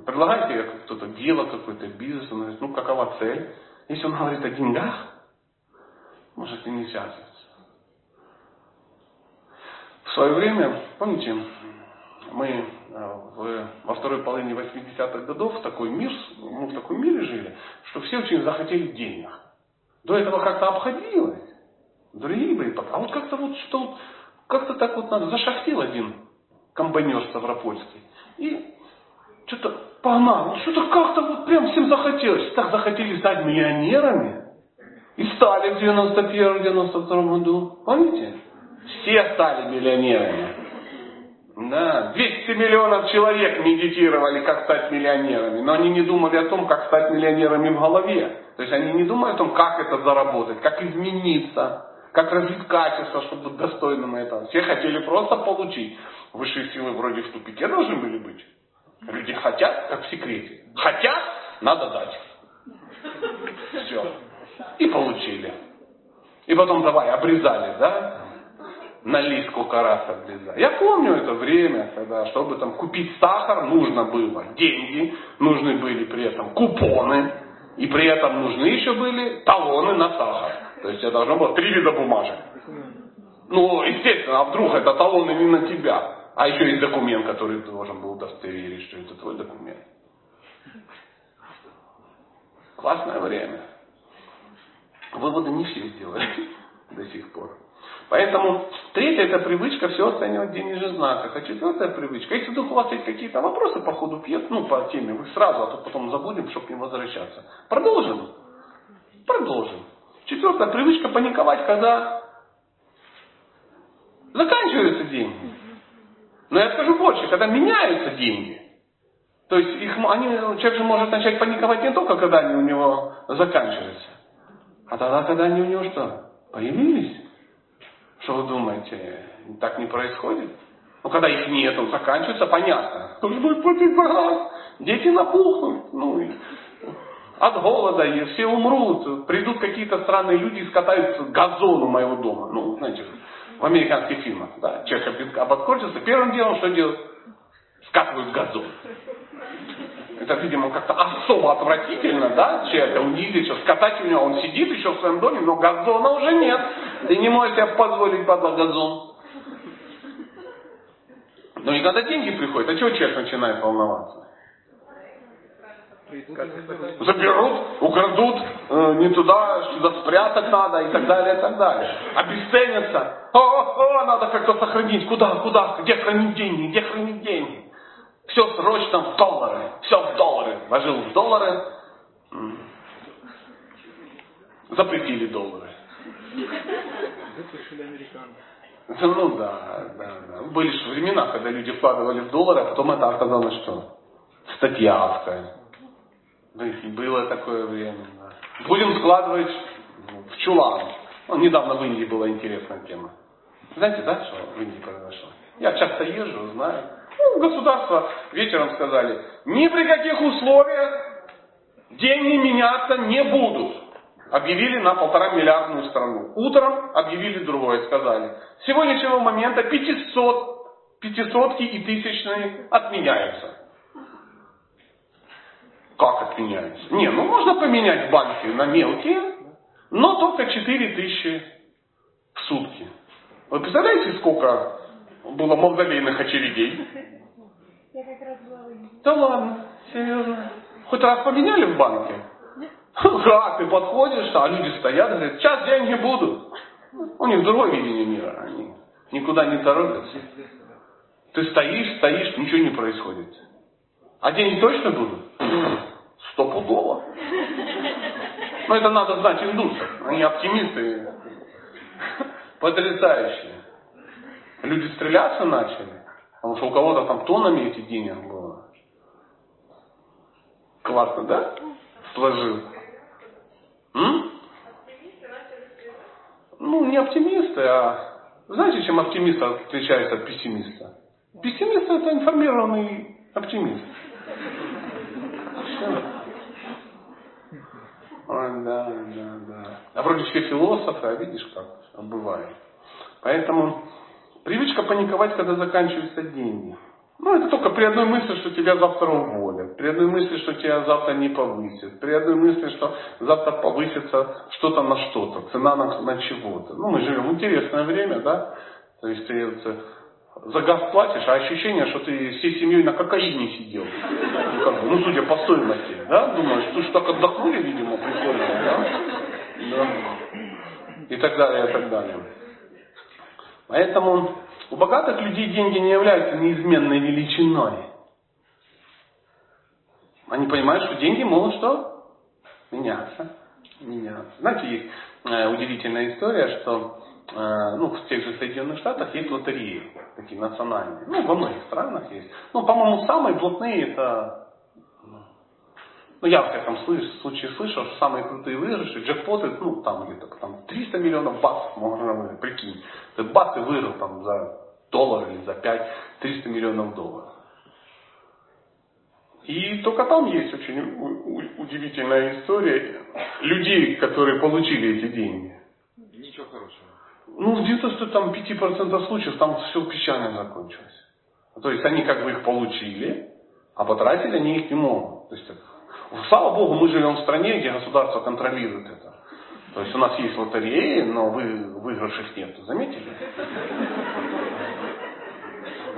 Предлагайте кто-то дело какой-то, бизнес, он говорит, ну какова цель? Если он говорит о деньгах, может и не связываться. В свое время, помните, мы э, в, во второй половине 80-х годов в такой мир, мы в таком мире жили, что все очень захотели денег. До этого как-то обходилось. Другие были. А вот как-то вот что как-то так вот надо. Зашахтил один комбайнер Ставропольский. И что-то погнал. Что-то как-то вот прям всем захотелось. Так захотели стать миллионерами. И стали в 91-92 году. Помните? Все стали миллионерами. Да, 200 миллионов человек медитировали, как стать миллионерами, но они не думали о том, как стать миллионерами в голове. То есть они не думают о том, как это заработать, как измениться, как развить качество, чтобы быть достойным этого. Все хотели просто получить. Высшие силы вроде в тупике должны были быть. Люди хотят, как в секрете. Хотят, надо дать. Все. И получили. И потом давай, обрезали, да? На лист раз обрезали. Я помню это время, когда, чтобы там купить сахар, нужно было деньги, нужны были при этом купоны, и при этом нужны еще были талоны на сахар. То есть это должно было три вида бумажек. Ну, естественно, а вдруг это талоны не на тебя, а еще есть документ, который ты должен был удостоверить, что это твой документ. Классное время. Выводы не все сделали до сих пор. Поэтому третья это привычка все оценивать в денежных знаках. А четвертая привычка, если вдруг у вас есть какие-то вопросы по ходу пьес, ну по теме, вы сразу, а то потом забудем, чтобы не возвращаться. Продолжим? Продолжим. Четвертая привычка паниковать, когда заканчиваются деньги. Но я скажу больше, когда меняются деньги. То есть их, они, человек же может начать паниковать не только, когда они у него заканчиваются, а тогда, когда они у него что? Появились. Что вы думаете, так не происходит? Ну, когда их нету, заканчивается, понятно. Газ? Дети напухнут. Ну, и от голода, и все умрут. Придут какие-то странные люди и скатаются газон у моего дома. Ну, знаете, в американских фильмах, да, человек ободкорчился, первым делом что делают? Скатывают газон. Это, видимо, как-то особо отвратительно, да, человека унизить, что скатать у него, он сидит еще в своем доме, но газона уже нет. Ты не можешь себе позволить под газон. Но и когда деньги приходят, а чего человек начинает волноваться? Заберут, украдут, э, не туда, сюда спрятать надо и так далее, и так далее. Обесценятся. О, о, о, надо как-то сохранить. Куда, куда, где хранить деньги, где хранить деньги? Все срочно в доллары. Все в доллары. Вложил в доллары. Запретили доллары. Выпустили американцы. Ну да, да, да. Были же времена, когда люди вкладывали в доллары, а потом это оказалось что? Статья Было такое время, да. Будем складывать в чулан. Ну, недавно в Индии была интересная тема. Знаете, да, что в Индии произошло? Я часто езжу, знаю. Ну, государство вечером сказали, ни при каких условиях деньги меняться не будут. Объявили на полтора миллиардную страну. Утром объявили другое, сказали. С сегодняшнего момента 500, пятисотки и тысячные отменяются. Как отменяются? Не, ну можно поменять банки на мелкие, но только 4 тысячи в сутки. Вы представляете, сколько было мавзолейных очередей? Я как раз была Да ладно, серьезно. Хоть раз поменяли в банке? Ха, ты подходишь, а люди стоят и говорят, сейчас деньги будут. У них другое видение мира, они никуда не торопятся. Ты стоишь, стоишь, ничего не происходит. А деньги точно будут? Стопудово. Но это надо знать индусов. Они оптимисты. Потрясающие. Люди стреляться начали. Потому что у кого-то там тоннами эти денег было. Классно, да? Сложил. Ну, не оптимисты, а... Знаете, чем оптимист отличается от пессимиста? Пессимист это информированный оптимист. Да, да, да. А вроде все философы, а видишь как бывает. Поэтому привычка паниковать, когда заканчиваются деньги. Ну, это только при одной мысли, что тебя завтра уволят, при одной мысли, что тебя завтра не повысят, при одной мысли, что завтра повысится что-то на что-то, цена на, на чего-то. Ну, мы живем в интересное время, да? То есть ты это, за газ платишь, а ощущение, что ты всей семьей на кокаине сидел. Ну, как бы, ну судя по стоимости, да? Думаешь, что так отдохнули, видимо, прикольно, да? да? И так далее, и так далее. Поэтому у богатых людей деньги не являются неизменной величиной. Они понимают, что деньги могут что? Меняться. Меняться. Знаете, есть э, удивительная история, что э, ну, в тех же Соединенных Штатах есть лотереи, такие национальные. Ну, во многих странах есть. Ну, по-моему, самые блатные это ну, я, во всяком случае, слышал, что самые крутые выигрыши, джекпоты, ну, там где-то там 300 миллионов баксов можно прикинь. Ты бац и выиграл там за доллар или за 5 300 миллионов долларов. И только там есть очень удивительная история людей, которые получили эти деньги. Ничего хорошего. Ну, где-то там 5% случаев там все печально закончилось. То есть они как бы их получили, а потратить они их не могут. То есть Слава Богу, мы живем в стране, где государство контролирует это. То есть у нас есть лотереи, но вы, выигравших нет. Заметили?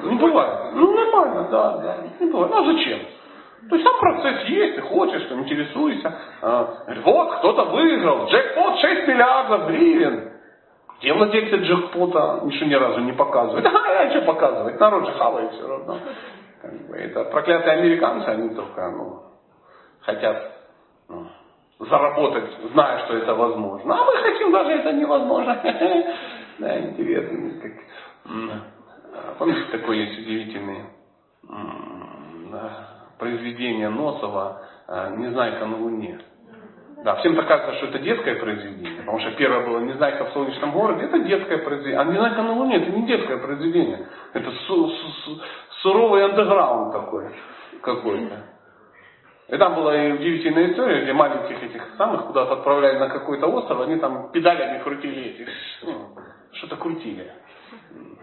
Не бывает. Ну, нормально, да, да. Не бывает. Ну, а зачем? То есть сам процесс есть, ты хочешь, ты интересуешься. А, вот, кто-то выиграл. Джекпот 6 миллиардов гривен. Где владельцы джекпота ничего ни разу не показывают. А, я что показывать? Народ же хавает все равно. Это проклятые американцы, они только, ну, хотят ну, заработать, зная, что это возможно. А мы хотим, даже это невозможно. Да, интересно. Как... Помните, такое есть удивительное произведение Носова «Незнайка на Луне». Да, всем так кажется, что это детское произведение, потому что первое было «Незнайка в солнечном городе», это детское произведение. А «Незнайка на Луне» это не детское произведение. Это су- су- суровый андеграунд такой какой-то. И там была и удивительная история, где маленьких этих самых куда-то отправляли на какой-то остров, они там педалями крутили этих, ну, что-то крутили.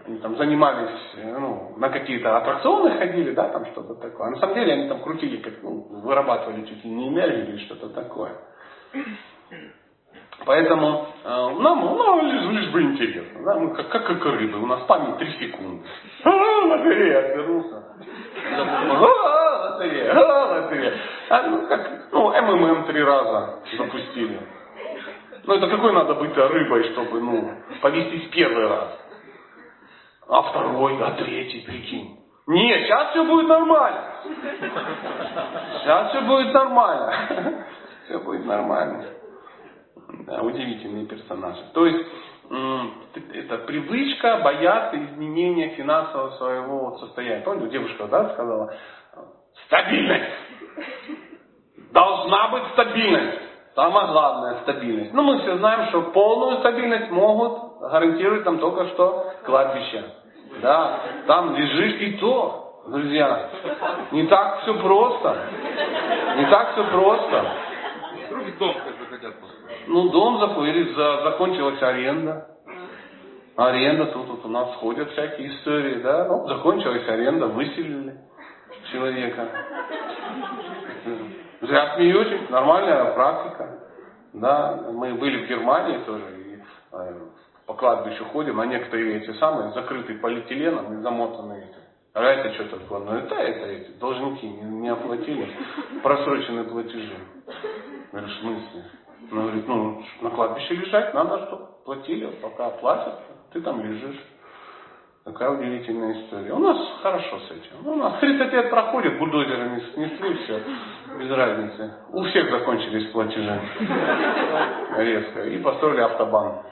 Они там занимались, ну, на какие-то аттракционы ходили, да, там что-то такое. А на самом деле они там крутили, как, ну, вырабатывали чуть ли не энергию или что-то такое. Поэтому э, нам ну, лишь, лишь бы интересно. Да? Мы как, как, как рыбы, у нас память 3 секунды. А, горе отвернулся. А, лотерея, а, лотерея. А, ну, как, ну, МММ три раза запустили. Ну, это какой надо быть рыбой, чтобы, ну, повестись первый раз. А второй, а третий, прикинь. Нет, сейчас все будет нормально. Сейчас все будет нормально. Все будет нормально. Да, удивительные персонажи. То есть это привычка бояться изменения финансового своего состояния. Помните, девушка да, сказала, стабильность. Должна быть стабильность. Самое главное стабильность. Ну, мы все знаем, что полную стабильность могут гарантировать там только что кладбища. Да, там лежишь и то, друзья. Не так все просто. Не так все просто. Вдруг дом захотят Ну, дом заходили, за, закончилась аренда. Аренда, тут, тут у нас ходят всякие истории, да. Ну, закончилась аренда, выселили человека. Зря смеетесь, нормальная практика. Да, мы были в Германии тоже, и э, по кладбищу ходим, а некоторые эти самые закрытые полиэтиленом и замотанные эти. А это что такое? Ну это, это эти должники не, не оплатили просроченные платежи. Говорю, в смысле? Она говорит, ну, на кладбище лежать надо, чтобы платили, пока платят, ты там лежишь. Такая удивительная история. У нас хорошо с этим. Ну, у нас 30 лет проходит, бульдозерами снесли все, без разницы. У всех закончились платежи. Резко. И построили автобан.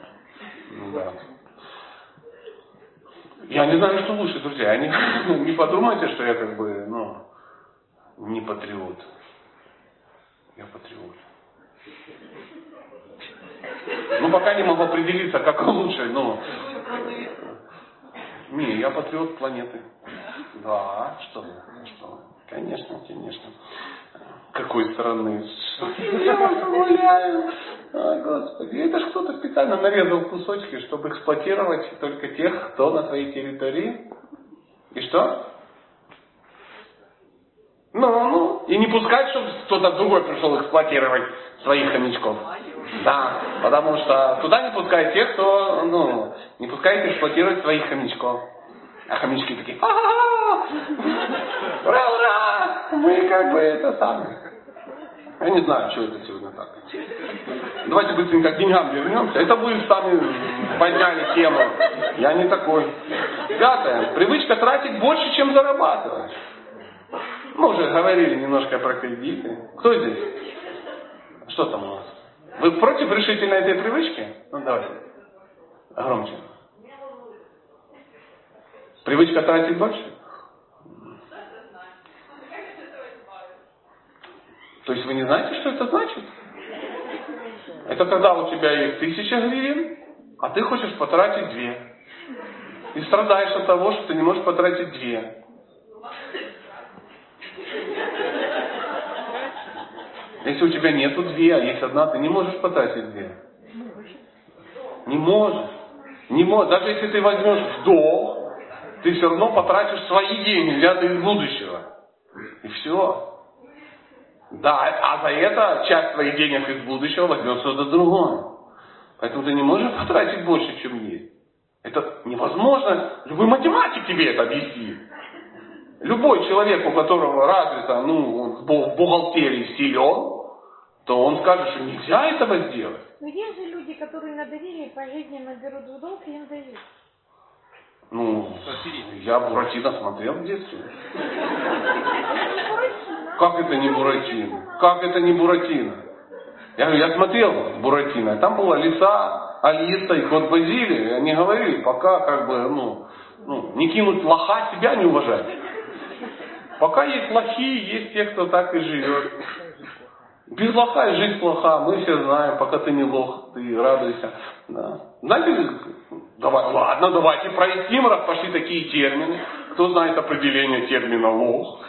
Да. Я не знаю, что лучше, друзья. Не, не подумайте, что я как бы, ну, не патриот. Я патриот. Ну, пока не могу определиться, как лучше, но... Не, я патриот планеты. Да, что что Конечно, конечно. Какой стороны? Я вас умоляю. О, Господи, это ж кто-то специально нарезал кусочки, чтобы эксплуатировать только тех, кто на своей территории. И что? Ну, ну, и не пускать, чтобы кто-то другой пришел эксплуатировать своих хомячков. Да, потому что туда не пускают тех, кто, ну, не пускает эксплуатировать своих хомячков. А хомячки такие, ура, ура, мы как бы это самое. Я не знаю, что это сегодня так. Давайте быстренько к деньгам вернемся. Это вы сами подняли тему. Я не такой. Пятое. Привычка тратить больше, чем зарабатывать. Мы уже говорили немножко про кредиты. Кто здесь? Что там у нас? Вы против решительно этой привычки? Ну давайте. Громче. Привычка тратить больше? То есть вы не знаете, что это значит? Это когда у тебя есть тысяча гривен, а ты хочешь потратить две. И страдаешь от того, что ты не можешь потратить две. Если у тебя нету две, а есть одна, ты не можешь потратить две. Не можешь. Не можешь. Даже если ты возьмешь в долг, ты все равно потратишь свои деньги, взятые из будущего. И все. Да, а за это часть твоих денег из будущего возьмет что-то другое. Поэтому ты не можешь потратить больше, чем есть. Это невозможно. Любой математик тебе это объяснит. Любой человек, у которого развито, ну, в бухгалтерии силен, то он скажет, что нельзя этого сделать. Но есть же люди, которые на доверие пожизненно берут в долг и им дают. Ну, я Буратино смотрел в детстве. Как это не Буратино? Как это не Буратино? Я говорю, я смотрел Буратино, там была лиса, Алиса и кот Базилий, и они говорили, пока как бы, ну, ну, не кинуть лоха, себя не уважать. Пока есть лохи, есть те, кто так и живет. Без лоха жизнь плоха, мы все знаем, пока ты не лох, ты радуйся. Да. Знаете, давай, ладно, давайте проясним, раз пошли такие термины. Кто знает определение термина лох?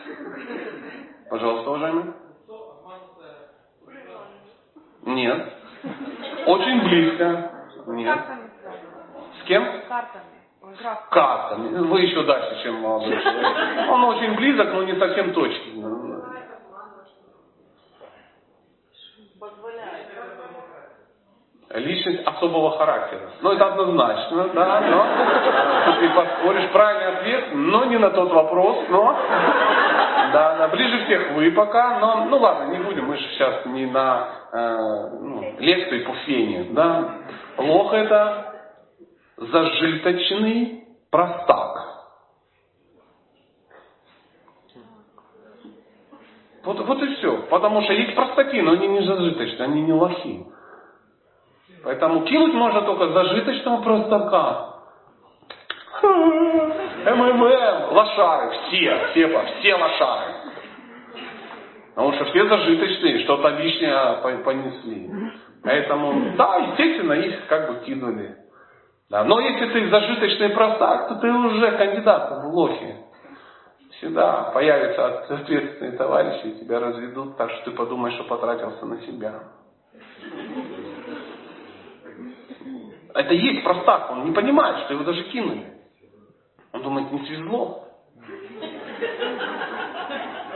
Пожалуйста, уважаемый. Нет. Очень близко. Нет. С кем? Картами. Картами. Вы еще дальше, чем молодой человек. Он очень близок, но не совсем точный. Личность особого характера. Ну, это однозначно, да, но ты поспоришь правильный ответ, но не на тот вопрос, но да, да, ближе всех вы пока, но, ну ладно, не будем, мы же сейчас не на э, ну, лекции по фене, да. Лох это зажиточный простак. Вот, вот и все. Потому что есть простаки, но они не зажиточные, они не лохи. Поэтому кинуть можно только зажиточного простака. МММ, лошары, все, все, все лошары. Потому что все зажиточные, что-то лишнее понесли. Поэтому, да, естественно, их как бы кинули. Да. Но если ты зажиточный простак, то ты уже кандидат в лохи. Всегда появятся ответственные товарищи и тебя разведут так, что ты подумаешь, что потратился на себя. Это есть простак, он не понимает, что его даже кинули. Он думает, не свезло.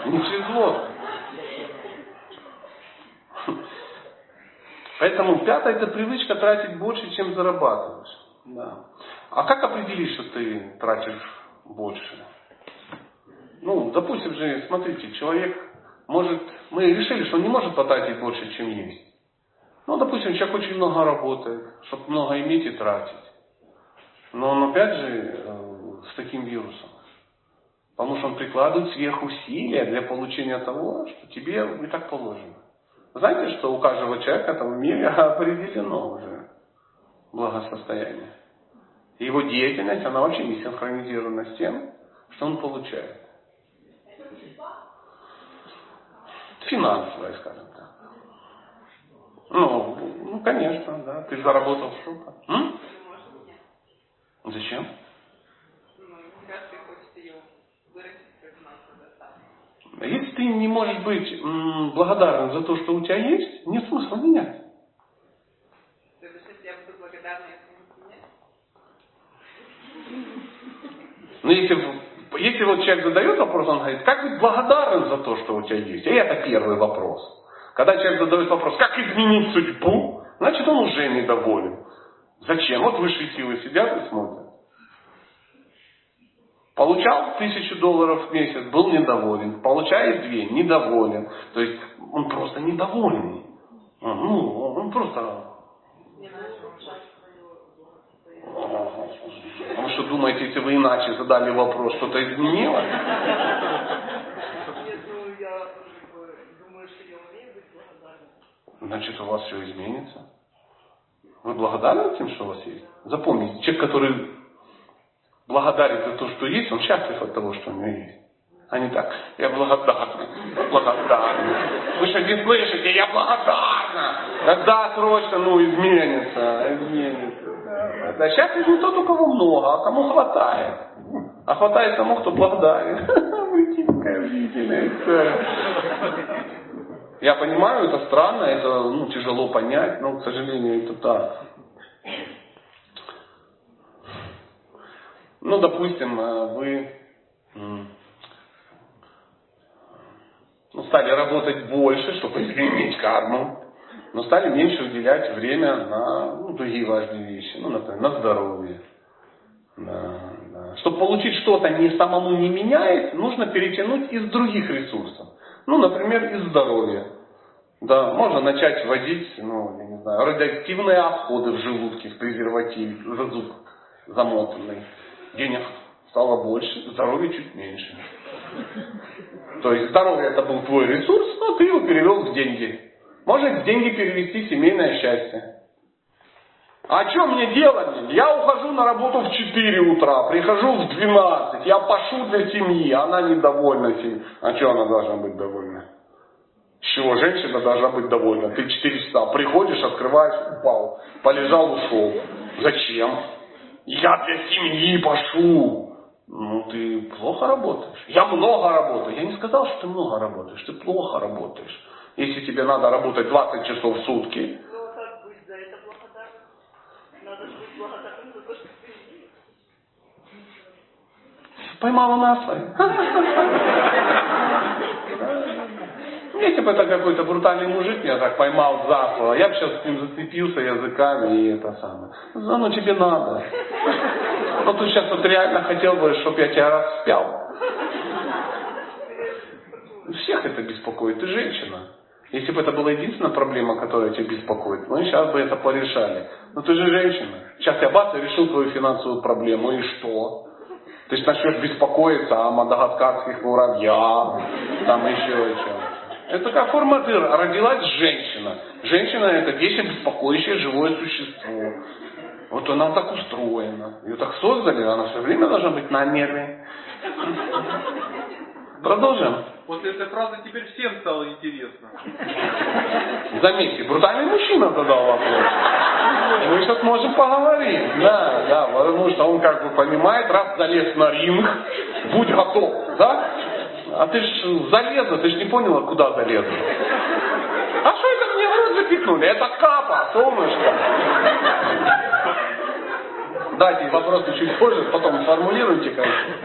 Не свезло. Поэтому пятое это привычка тратить больше, чем зарабатываешь. Да. А как определить, что ты тратишь больше? Ну, допустим же, смотрите, человек может, мы решили, что он не может потратить больше, чем есть. Ну, допустим, человек очень много работает, чтобы много иметь и тратить. Но он опять же э, с таким вирусом. Потому что он прикладывает сверхусилия для получения того, что тебе и так положено. Знаете, что у каждого человека там в мире определено уже благосостояние. Его деятельность, она вообще не синхронизирована с тем, что он получает. Финансовая, скажем. Ну, ну конечно, да. Ты заработал что-то. М? Зачем? Если ты не можешь быть благодарным за то, что у тебя есть, нет смысла менять. Но если, если вот человек задает вопрос, он говорит, как быть благодарным за то, что у тебя есть? И это первый вопрос. Когда человек задает вопрос, как изменить судьбу, значит он уже недоволен. Зачем? Вот высшие силы сидят и смотрят. Получал тысячу долларов в месяц, был недоволен. Получает две, недоволен. То есть он просто недовольный. Ну, он просто... Вы что думаете, если вы иначе задали вопрос, что-то изменилось? Значит, у вас все изменится. Вы благодарны тем, что у вас есть? Запомните, человек, который благодарен за то, что есть, он счастлив от того, что у него есть. А не так, я благодарна, благодарна. Вы что не слышите, я благодарна. Когда срочно, ну, изменится, изменится. Да, счастлив не тот, у кого много, а кому хватает. А хватает тому, кто благодарен. Вы какая удивительная история. Я понимаю, это странно, это ну, тяжело понять, но, к сожалению, это так. Ну, допустим, э, вы ну, стали работать больше, чтобы иметь карму, но стали меньше уделять время на ну, другие важные вещи, ну, например, на здоровье. Да, да. Чтобы получить что-то не самому не меняясь, нужно перетянуть из других ресурсов. Ну, например, из здоровья. Да, можно начать вводить, ну, я не знаю, радиоактивные отходы в желудке, в презерватив, за зуб замотанный денег стало больше, здоровья чуть меньше. То есть здоровье это был твой ресурс, но ты его перевел в деньги. Можно деньги перевести семейное счастье. А что мне делать? Я ухожу на работу в 4 утра, прихожу в 12, я пошу для семьи, она недовольна семьей. А что она должна быть довольна? С чего женщина должна быть довольна? Ты 4 часа приходишь, открываешь, упал, полежал, ушел. Зачем? Я для семьи пошу. Ну, ты плохо работаешь. Я много работаю. Я не сказал, что ты много работаешь. Ты плохо работаешь. Если тебе надо работать 20 часов в сутки. Ну, как быть за это благодарным? Надо быть благодарным за то, что ты Поймала на свои. Если бы это какой-то брутальный мужик меня так поймал за слово, я бы сейчас с ним зацепился языками и это самое. Ну, ну тебе надо. Ну ты сейчас вот реально хотел бы, чтобы я тебя распял. Всех это беспокоит, ты женщина. Если бы это была единственная проблема, которая тебя беспокоит, мы сейчас бы это порешали. Но ты же женщина. Сейчас я бац, решил твою финансовую проблему, и что? Ты же начнешь беспокоиться о мадагаскарских муравьях, там еще о чем Это такая форма дыра. Родилась женщина. Женщина это вечно беспокоящее живое существо. Вот она так устроена. Ее так создали, она все время должна быть на нерве. Продолжим. После этой фразы теперь всем стало интересно. Заметьте, брутальный мужчина задал вопрос. Мы сейчас можем поговорить. Да, да, потому что он как бы понимает, раз залез на ринг, будь готов, да? А ты ж залезла, ты ж не поняла, куда залезла. А что это мне в рот запихнули? Это капа, солнышко. Дайте вопросы чуть позже, потом сформулируйте, конечно.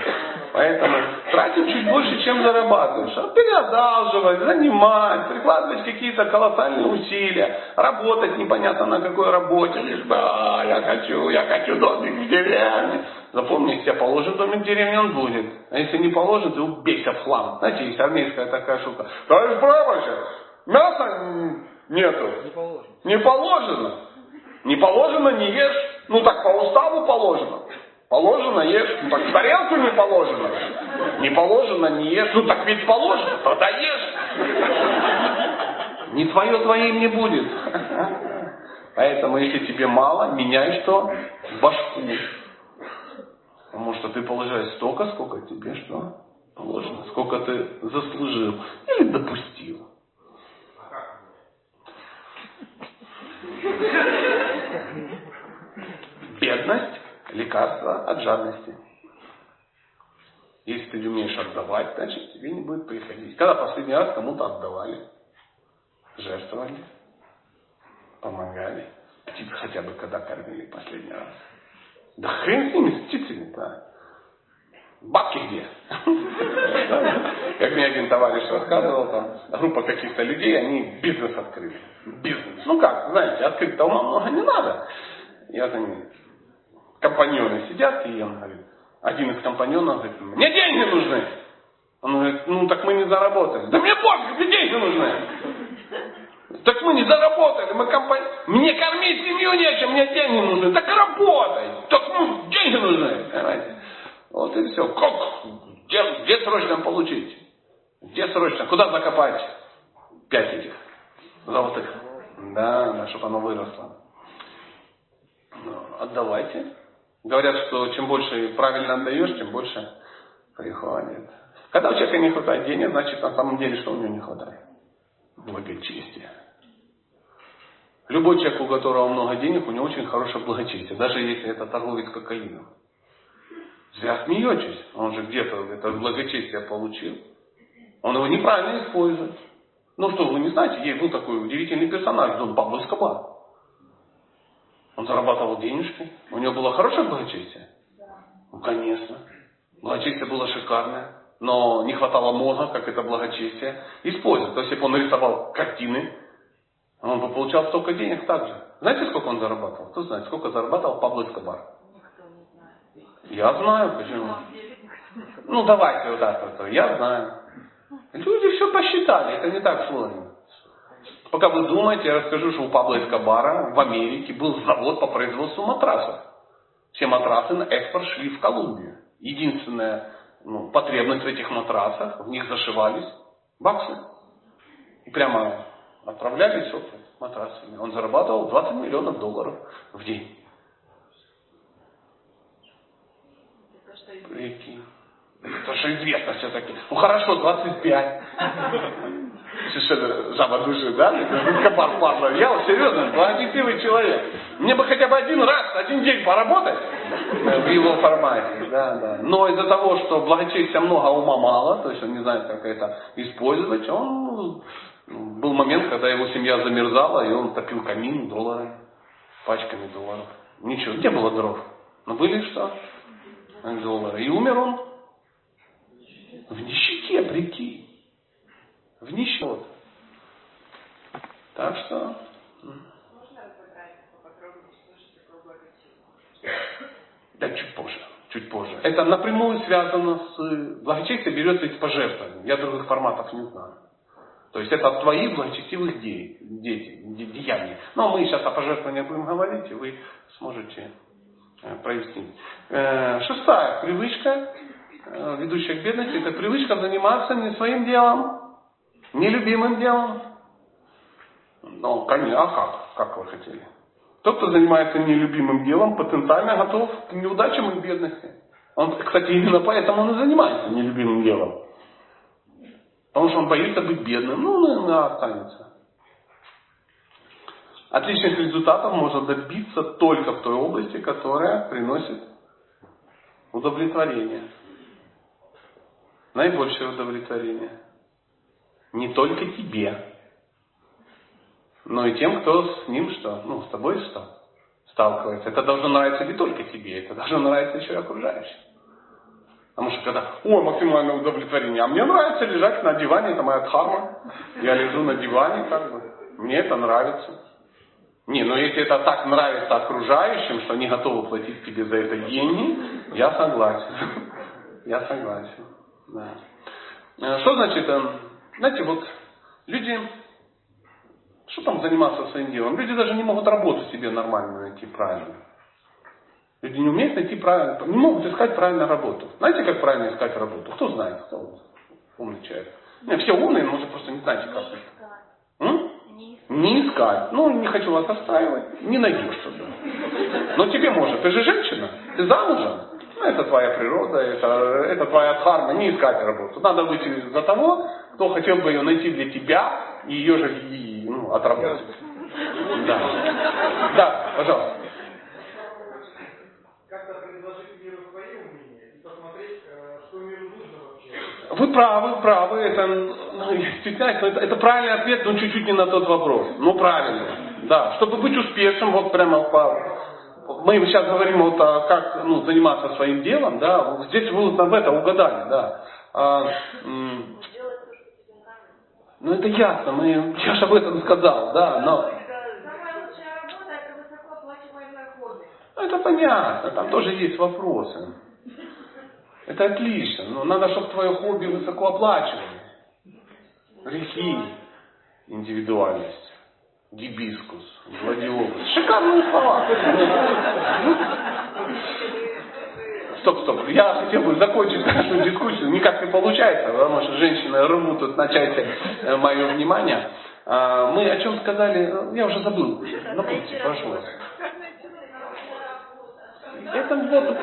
Поэтому тратим чуть больше, чем зарабатываешь. А переодалживать, занимать, прикладывать какие-то колоссальные усилия, работать непонятно на какой работе. Лишь бы, а, я хочу, я хочу домик в деревне. Запомни, если тебе положен домик в деревне, он будет. А если не положен, ты убейся в хлам. Знаете, есть армейская такая штука. Товарищ прапорщик, мяса нету. Не положено. Не положено. Не положено, не ешь. Ну так по уставу положено. Положено, ешь. Ну так тарелку не положено. Не положено, не ешь. Ну так ведь положено, тогда ешь. Не твое твоим не будет. Поэтому если тебе мало, меняй что? Башку. Потому что ты получаешь столько, сколько тебе что положено, сколько ты заслужил или допустил. Бедность – лекарство от жадности. Если ты умеешь отдавать, значит тебе не будет приходить. Когда последний раз кому-то отдавали, жертвовали, помогали, птиц хотя бы когда кормили последний раз. Да хрен с ними, с птицами, да. Бабки где? Как мне один товарищ рассказывал, там, группа каких-то людей, они бизнес открыли. Бизнес. Ну как, знаете, открыть-то ума много не надо. Я за ним. Компаньоны сидят, и он говорит, один из компаньонов говорит, мне деньги нужны. Он говорит, ну так мы не заработали. Да мне пофиг, мне деньги нужны. Так мы не заработали, мы компания... Мне кормить семью нечем, мне деньги нужны. Так работай. Так ну, деньги нужны. Понимаете? Вот и все. Как? Где, где срочно получить? Где срочно? Куда закопать? Пять этих золотых. Да, да, чтобы оно выросло. Ну, отдавайте. Говорят, что чем больше правильно отдаешь, тем больше приходит. Когда у человека не хватает денег, значит на самом деле что у него не хватает? Благочестия. Любой человек, у которого много денег, у него очень хорошее благочестие, даже если это торговец кокаином. Зря смеетесь. Он же где-то это благочестие получил. Он его неправильно использует. Ну что, вы не знаете, есть был такой удивительный персонаж, Дон Пабло Эскобар. Он зарабатывал денежки. У него было хорошее благочестие? Ну, конечно. Благочестие было шикарное. Но не хватало мозга, как это благочестие, использовать. То есть, если бы он нарисовал картины, он бы получал столько денег также. Знаете, сколько он зарабатывал? Кто знает, сколько зарабатывал Пабло Эскобар? Я знаю, почему. Ну, давайте вот так вот. Я знаю. Люди все посчитали, это не так сложно. Пока вы думаете, я расскажу, что у Пабло Эскобара в Америке был завод по производству матрасов. Все матрасы на экспорт шли в Колумбию. Единственная ну, потребность в этих матрасах, в них зашивались баксы. И прямо отправлялись вот матрасами. Он зарабатывал 20 миллионов долларов в день. Прикинь. Это же известно все-таки. Ну хорошо, 25. Совершенно жаба да? Кабар Павлов. Я вот серьезно, благочестивый человек. Мне бы хотя бы один раз, один день поработать в его формате. Да, да. Но из-за того, что благочестия много, а ума мало, то есть он не знает, как это использовать, он был момент, когда его семья замерзала, и он топил камин долларами, пачками долларов. Ничего, где было дров? Но были что? Доллары. И умер он в нищете, прикинь. В нищете. Так что... Да, чуть позже. Чуть позже. Это напрямую связано с... Благочестие берется из пожертвований. Я других форматов не знаю. То есть это от твоих благочестивых де... де... де... деяний. Но мы сейчас о пожертвованиях будем говорить, и вы сможете прояснить. Шестая привычка, ведущая к бедности, это привычка заниматься не своим делом, Нелюбимым делом? Ну, конечно, а как? Как вы хотели? Тот, кто занимается нелюбимым делом, потенциально готов к неудачам и бедности. Он, кстати, именно поэтому он и занимается нелюбимым делом. Потому что он боится быть бедным. Ну, наверное, останется. Отличных результатов можно добиться только в той области, которая приносит удовлетворение. Наибольшее удовлетворение. Не только тебе, но и тем, кто с ним что? Ну, с тобой что? Сталкивается. Это должно нравиться не только тебе, это должно нравиться еще и окружающим. Потому что когда, о, максимальное удовлетворение, а мне нравится лежать на диване, это моя дхарма. Я лежу на диване, как бы. Мне это нравится. Не, но если это так нравится окружающим, что они готовы платить тебе за это деньги, я согласен. Я согласен. Да. Э, что значит, э, знаете, вот люди что там заниматься своим делом? Люди даже не могут работу себе нормально найти, правильно. Люди не умеют найти правильно, не могут искать правильную работу. Знаете, как правильно искать работу? Кто знает? Кто умный человек? Не, все умные, но уже просто не знаете, как. М? Не искать. Ну, не хочу вас оставить. Не найдешь что-то. Но тебе может. Ты же женщина. Ты замужем. Ну, это твоя природа, это, это твоя дхарма. Не искать работу. Надо выйти за того, кто хотел бы ее найти для тебя и ее же и ну, отработать. Да. Да, пожалуйста. Вы правы, правы, это, ну, стесняюсь, но это, это правильный ответ, но чуть-чуть не на тот вопрос. Ну, правильно. Да, чтобы быть успешным, вот прямо по, мы сейчас говорим вот о, как ну, заниматься своим делом, да, здесь вы вот в это угадали, да. А, ну это ясно, мы, я же об этом сказал, да, но... Ну, это понятно, там тоже есть вопросы. Это отлично, но надо, чтобы твое хобби высоко оплачивали. Грехи, индивидуальность, гибискус, гладиолус. Шикарные слова. Стоп. Я хотел бы закончить нашу дискуссию. Никак не получается, потому что женщины рвут тут на части э, мое внимание. А, мы о чем сказали? Я уже забыл. Напомните, пожалуйста. Это вот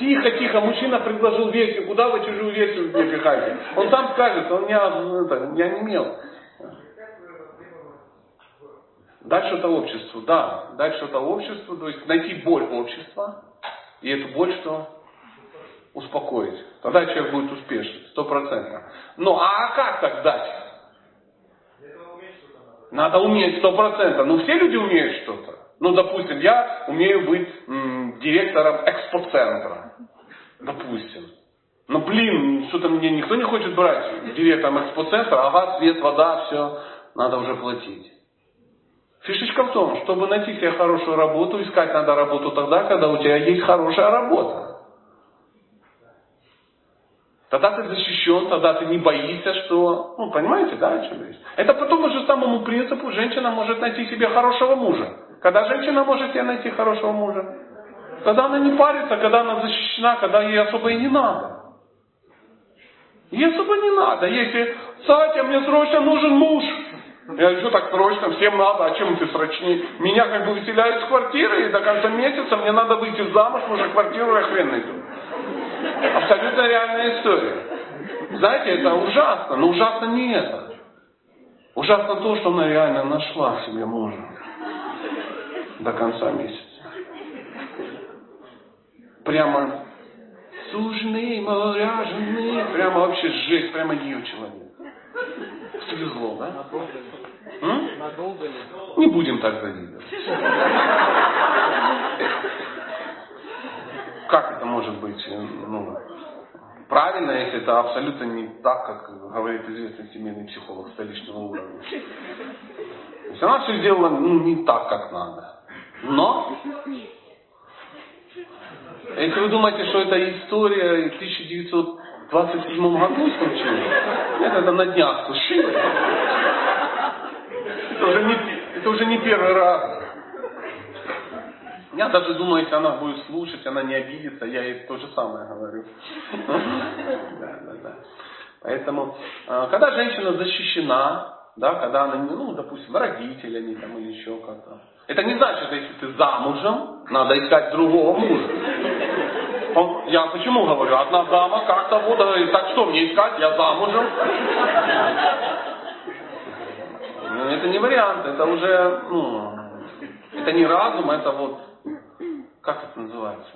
Тихо, тихо, мужчина предложил версию, куда вы чужую версию мне пихаете? Он сам скажет, он меня, это, я не имел. Дать что-то обществу, да, дать что-то обществу, то есть найти боль общества, и эту боль что? Успокоить. Тогда человек будет успешен, стопроцентно. Ну, а как так дать? Надо уметь сто процентов. Ну, все люди умеют что-то. Ну, допустим, я умею быть м, директором экспоцентра. Допустим. Ну, блин, что-то мне никто не хочет брать директором экспоцентра. Ага, свет, вода, все. Надо уже платить. Фишечка в том, чтобы найти себе хорошую работу, искать надо работу тогда, когда у тебя есть хорошая работа. Тогда ты защищен, тогда ты не боишься, что... Ну, понимаете, да, о чем речь? Это по тому же самому принципу женщина может найти себе хорошего мужа. Когда женщина может себе найти хорошего мужа? Когда она не парится, когда она защищена, когда ей особо и не надо. Ей особо не надо. Если, Сатя, мне срочно нужен муж. Я что так срочно, всем надо, а чем ты срочнее? Меня как бы выселяют из квартиры, и до конца месяца мне надо выйти замуж, уже квартиру я хрен найду. Абсолютно реальная история. Знаете, это ужасно, но ужасно не это. Ужасно то, что она реально нашла себе мужа до конца месяца. Прямо сужный, ряженый, прямо вообще жесть, прямо ее человек. Свезло, да? М? Надолго ли? Не будем так завидовать. Как это может быть ну, правильно, если это абсолютно не так, как говорит известный семейный психолог столичного уровня? То есть она все сделала ну, не так, как надо. Но, если вы думаете, что это история 1927 году случилась, нет, это на днях случилось. Это уже не, это уже не первый раз. Я даже думаю, если она будет слушать, она не обидится, я ей то же самое говорю. Да, да, да. Поэтому, э, когда женщина защищена, да, когда она, ну, допустим, родителями там или еще как-то. Это не значит, что если ты замужем, надо искать другого мужа. Он, я почему говорю, одна дама как-то вот так что мне искать, я замужем. Ну, это не вариант, это уже, ну, это не разум, это вот, как это называется?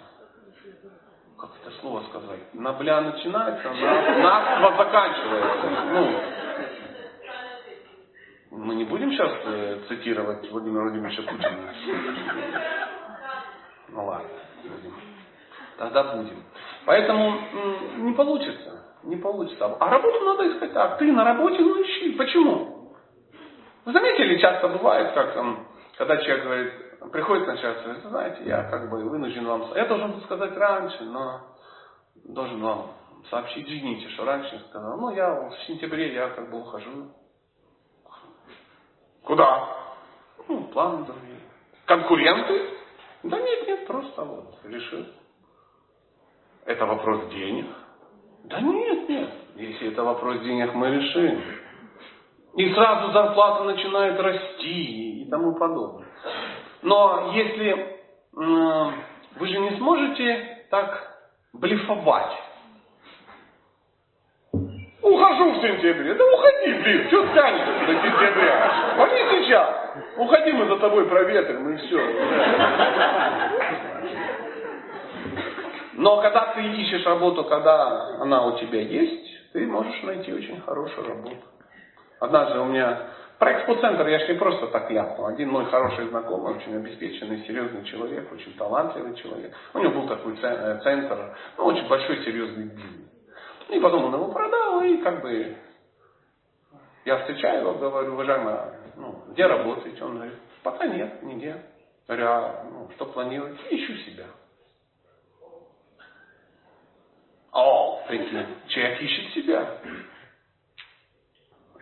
Как это слово сказать? На бля начинается, на наство заканчивается. Ну, мы не будем сейчас э, цитировать Владимира Владимировича Путина. Ну ладно, будем. Тогда будем. Поэтому не получится. Не получится. А работу надо искать так. Ты на работе, ну ищи. Почему? Вы заметили, часто бывает, как там, когда человек говорит, приходит начальство, говорит, знаете, я как бы вынужден вам... Я должен был сказать раньше, но должен вам сообщить, извините, что раньше сказал. Ну, я в сентябре, я как бы ухожу. Куда? Ну, планы другие. Конкуренты? Да нет, нет, просто вот решил. Это вопрос денег? Да нет, нет. Если это вопрос денег, мы решим. И сразу зарплата начинает расти и тому подобное. Но если э, вы же не сможете так блефовать. Ухожу в сентябре. Да уходи, блин, что тянешь до сентября? Пойди сейчас. Уходи, мы за тобой проветрим и все. Но когда ты ищешь работу, когда она у тебя есть, ты можешь найти очень хорошую работу. Однажды у меня про экспоцентр я же не просто так ляпнул. Один мой хороший знакомый, очень обеспеченный, серьезный человек, очень талантливый человек. У него был такой э, центр, ну, очень большой, серьезный бизнес. И потом он его продал, и как бы я встречаю его, говорю, уважаемый, ну, где работаете? Он говорит, пока нет, нигде. Говорю, а ну, что планируете? Ищу себя. О, прикинь, человек ищет себя.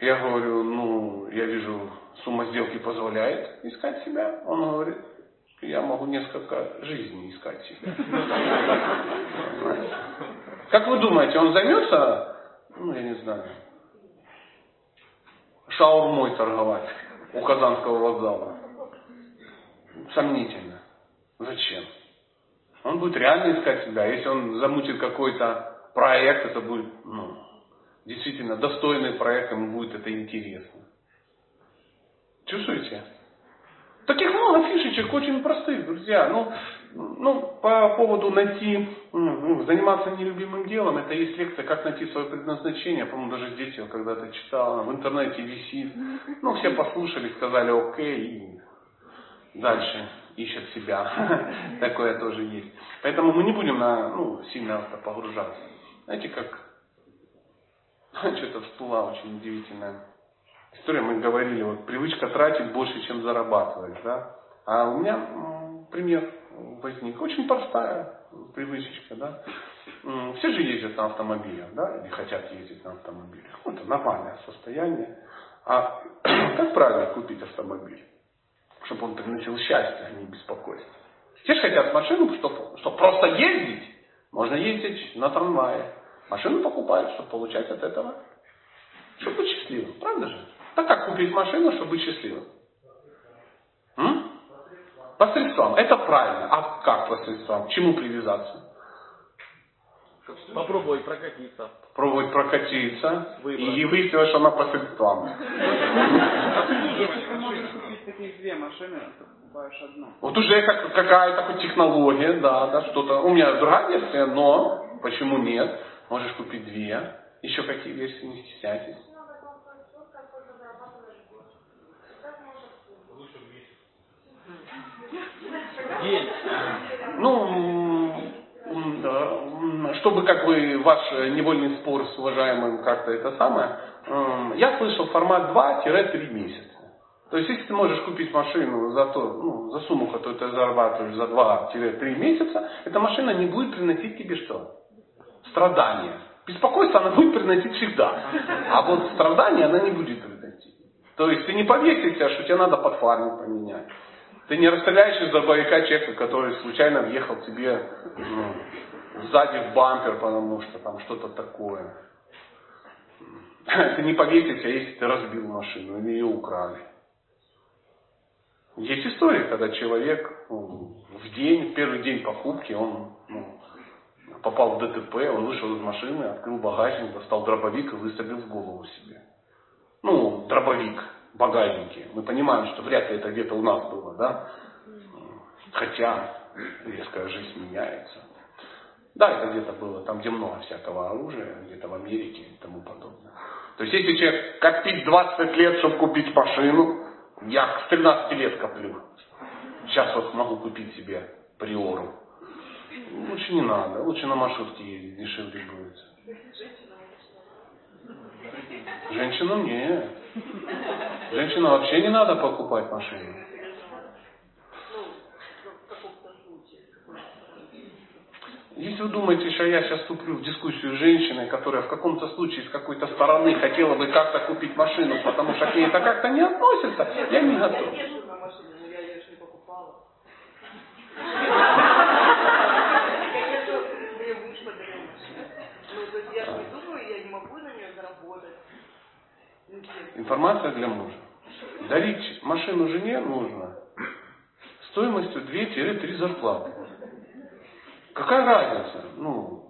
Я говорю, ну, я вижу, сумма сделки позволяет искать себя. Он говорит, я могу несколько жизней искать себя. Как вы думаете, он займется, ну, я не знаю, шаурмой торговать у Казанского вокзала? Сомнительно. Зачем? Он будет реально искать себя. Если он замутит какой-то проект, это будет ну, действительно достойный проект, ему будет это интересно. Чувствуете? Таких много фишечек, очень простых, друзья. Ну, ну, по поводу найти, ну, заниматься нелюбимым делом, это есть лекция «Как найти свое предназначение». По-моему, даже здесь я когда-то читал, в интернете висит. Ну, все послушали, сказали окей, и дальше ищет себя. Такое тоже есть. Поэтому мы не будем на, ну, сильно погружаться. Знаете, как что-то всплыла очень удивительная история. Мы говорили, вот привычка тратить больше, чем зарабатывать. Да? А у меня пример возник. Очень простая привычечка. Да? Все же ездят на автомобилях, да, или хотят ездить на автомобилях. Ну, это нормальное состояние. А как правильно купить автомобиль? Чтобы он приносил счастье, а не беспокойство. Все же хотят машину, чтобы, чтобы просто ездить. Можно ездить на трамвае. Машину покупают, чтобы получать от этого, чтобы быть счастливым. Правда же? Так как купить машину, чтобы быть счастливым? М? Посредством. Это правильно. А как посредством? К чему привязаться? Попробовать прокатиться. Пробовать прокатиться. Выбрать. И выяснилось, что она посредством. таких две машины, ты покупаешь одну. Вот уже как, какая-то хоть технология, да, да, что-то. У меня другая версия, но почему нет? Можешь купить две. Еще какие версии, не стесняйтесь. День. Ну, чтобы как бы ваш невольный спор с уважаемым как-то это самое, я слышал формат 2-3 месяца. То есть, если ты можешь купить машину за, то, ну, за сумму, которую ты зарабатываешь за 2-3 месяца, эта машина не будет приносить тебе что? Страдания. Беспокойство она будет приносить всегда. А вот страдания она не будет приносить. То есть ты не повесишься, что тебе надо подфарник поменять. Ты не расстреляешь из-за бояка человека, который случайно въехал тебе ну, сзади в бампер, потому что там что-то такое. Ты не повесишься, если ты разбил машину или ее украли. Есть история, когда человек ну, в день, в первый день покупки, он ну, попал в ДТП, он вышел из машины, открыл багажник, достал дробовик и выстрелил в голову себе. Ну, дробовик, багажники. Мы понимаем, что вряд ли это где-то у нас было, да? Хотя резкая жизнь меняется. Да, это где-то было там, где много всякого оружия, где-то в Америке и тому подобное. То есть, если человек копить 20 лет, чтобы купить машину, я с 13 лет коплю. Сейчас вот могу купить себе приору. Лучше не надо, лучше на маршрутке ездить, дешевле будет. Женщинам нет. Женщинам вообще не надо покупать машину. Если вы думаете, что я сейчас вступлю в дискуссию с женщиной, которая в каком-то случае с какой-то стороны хотела бы как-то купить машину, потому что к ней это как-то не относится, я не готов. Информация для мужа. Дарить машину жене нужно стоимостью 2-3 зарплаты. Какая разница? Ну,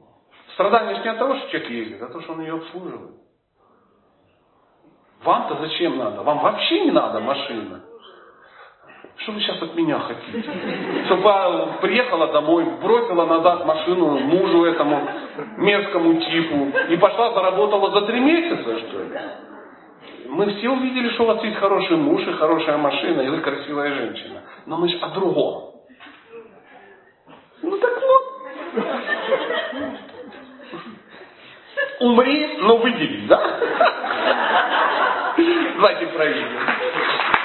страдание не от того, что человек ездит, а того, что он ее обслуживает. Вам-то зачем надо? Вам вообще не надо машина. Что вы сейчас от меня хотите? Чтобы приехала домой, бросила назад машину мужу этому мерзкому типу и пошла заработала за три месяца, что ли? Мы все увидели, что у вас есть хороший муж и хорошая машина, и вы красивая женщина. Но мы же о другом. Ну так. Умри, но выделись, да? Давайте проверим.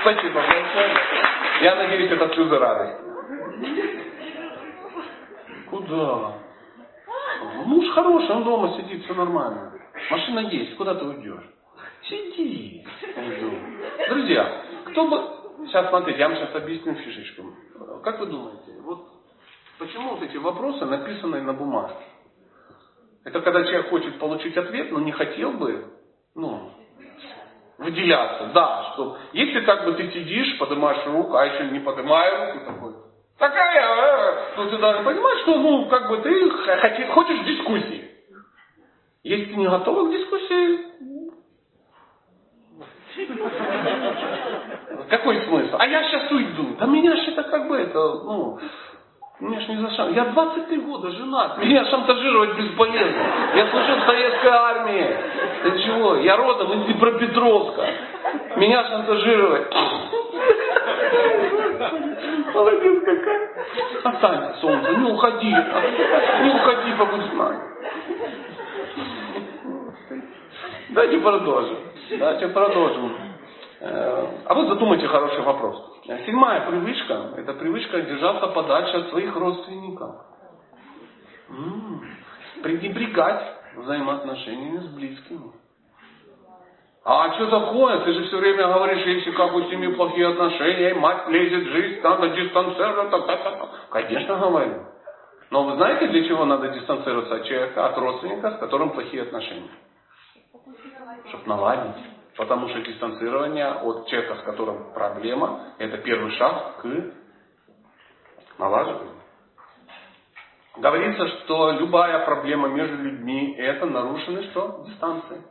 Спасибо большое. Я надеюсь, это слезы радости. Куда? Муж хороший, он дома сидит, все нормально. Машина есть, куда ты уйдешь? Сиди. Друзья, кто бы... Сейчас смотрите, я вам сейчас объясню фишечку. Как вы думаете, вот почему вот эти вопросы написаны на бумажке? Это когда человек хочет получить ответ, но не хотел бы, ну, выделяться. Да, что если как бы ты сидишь, поднимаешь руку, а еще не поднимая руку такой, такая, э, то ты должен понимать, что ну, как бы ты хочешь дискуссии. Если ты не готова к дискуссии, какой смысл? А я сейчас уйду. Да меня же это как бы это, ну, меня ж не за шанс. Я 23 года женат. Меня шантажировать бесполезно. Я служил в советской армии. Ты чего? Я родом из Днепропетровска. Меня шантажировать. Молодец какая. Останься, солнце, не уходи. Не уходи, побудь с нами. Давайте продолжим. Давайте продолжим. А вы задумайте хороший вопрос. Седьмая привычка – это привычка держаться подальше от своих родственников. М-м, пренебрегать взаимоотношениями с близкими. А что такое? Ты же все время говоришь, если как у семьи плохие отношения, и мать лезет в жизнь, надо дистанцироваться. Так, так, так. Конечно, говорю. Но вы знаете, для чего надо дистанцироваться от человека, от родственника, с которым плохие отношения? Чтобы наладить. Потому что дистанцирование от человека, с которым проблема, это первый шаг к налаживанию. Говорится, что любая проблема между людьми это нарушены что? Дистанции.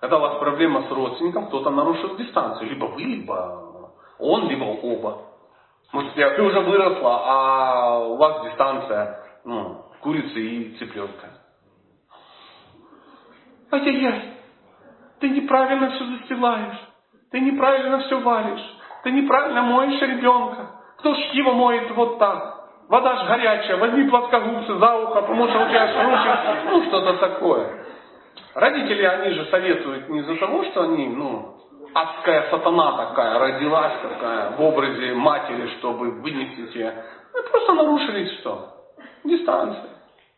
Когда у вас проблема с родственником, кто-то нарушил дистанцию. Либо вы, либо он, либо оба. Может, ты уже выросла, а у вас дистанция ну, курицы и цыпленка. Ай-яй-яй. Ты неправильно все застилаешь. Ты неправильно все варишь. Ты неправильно моешь ребенка. Кто ж его моет вот так? Вода ж горячая, возьми плоскогубцы за ухо, потому что у тебя руки, ну что-то такое. Родители, они же советуют не из-за того, что они, ну, адская сатана такая, родилась такая в образе матери, чтобы вынести тебя. Ну, просто нарушили что? Дистанцию.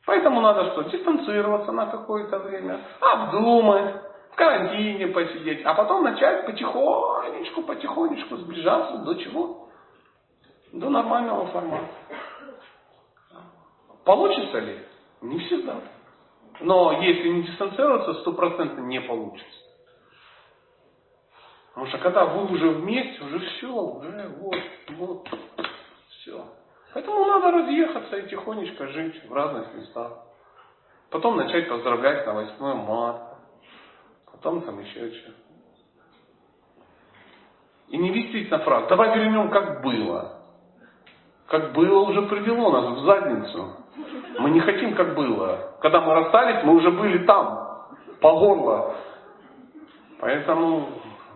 Поэтому надо что? Дистанцироваться на какое-то время, обдумать, в карантине посидеть, а потом начать потихонечку, потихонечку сближаться до чего? До нормального формата. Получится ли? Не всегда. Но если не дистанцироваться, стопроцентно не получится. Потому что когда вы уже вместе, уже все, уже вот, вот, все. Поэтому надо разъехаться и тихонечко жить в разных местах. Потом начать поздравлять на 8 марта. Потом там еще что. И не вестись на фраг. Давай вернем, как было. Как было уже привело нас в задницу. Мы не хотим, как было. Когда мы расстались, мы уже были там, по горло. Поэтому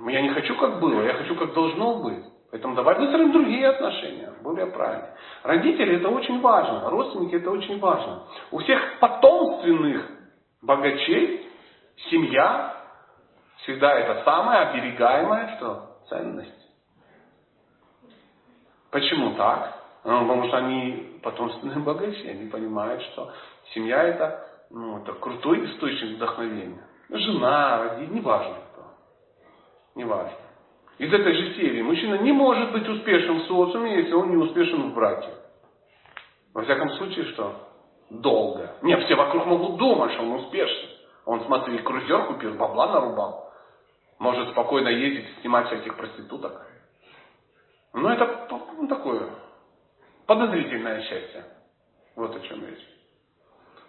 я не хочу, как было, я хочу, как должно быть. Поэтому давай выстроим другие отношения, более правильные. Родители это очень важно, родственники это очень важно. У всех потомственных богачей семья всегда это самая оберегаемая что? ценность. Почему так? Ну, потому что они потомственные богачи, они понимают, что семья это, ну, это крутой источник вдохновения. Жена, родители, неважно кто. Неважно. Из этой же серии мужчина не может быть успешным в социуме, если он не успешен в браке. Во всяком случае, что? Долго. Не, все вокруг могут думать, что он успешен. Он, смотри, крузер купил, бабла нарубал. Может спокойно ездить, снимать всяких проституток. Но это ну, такое подозрительное счастье. Вот о чем речь.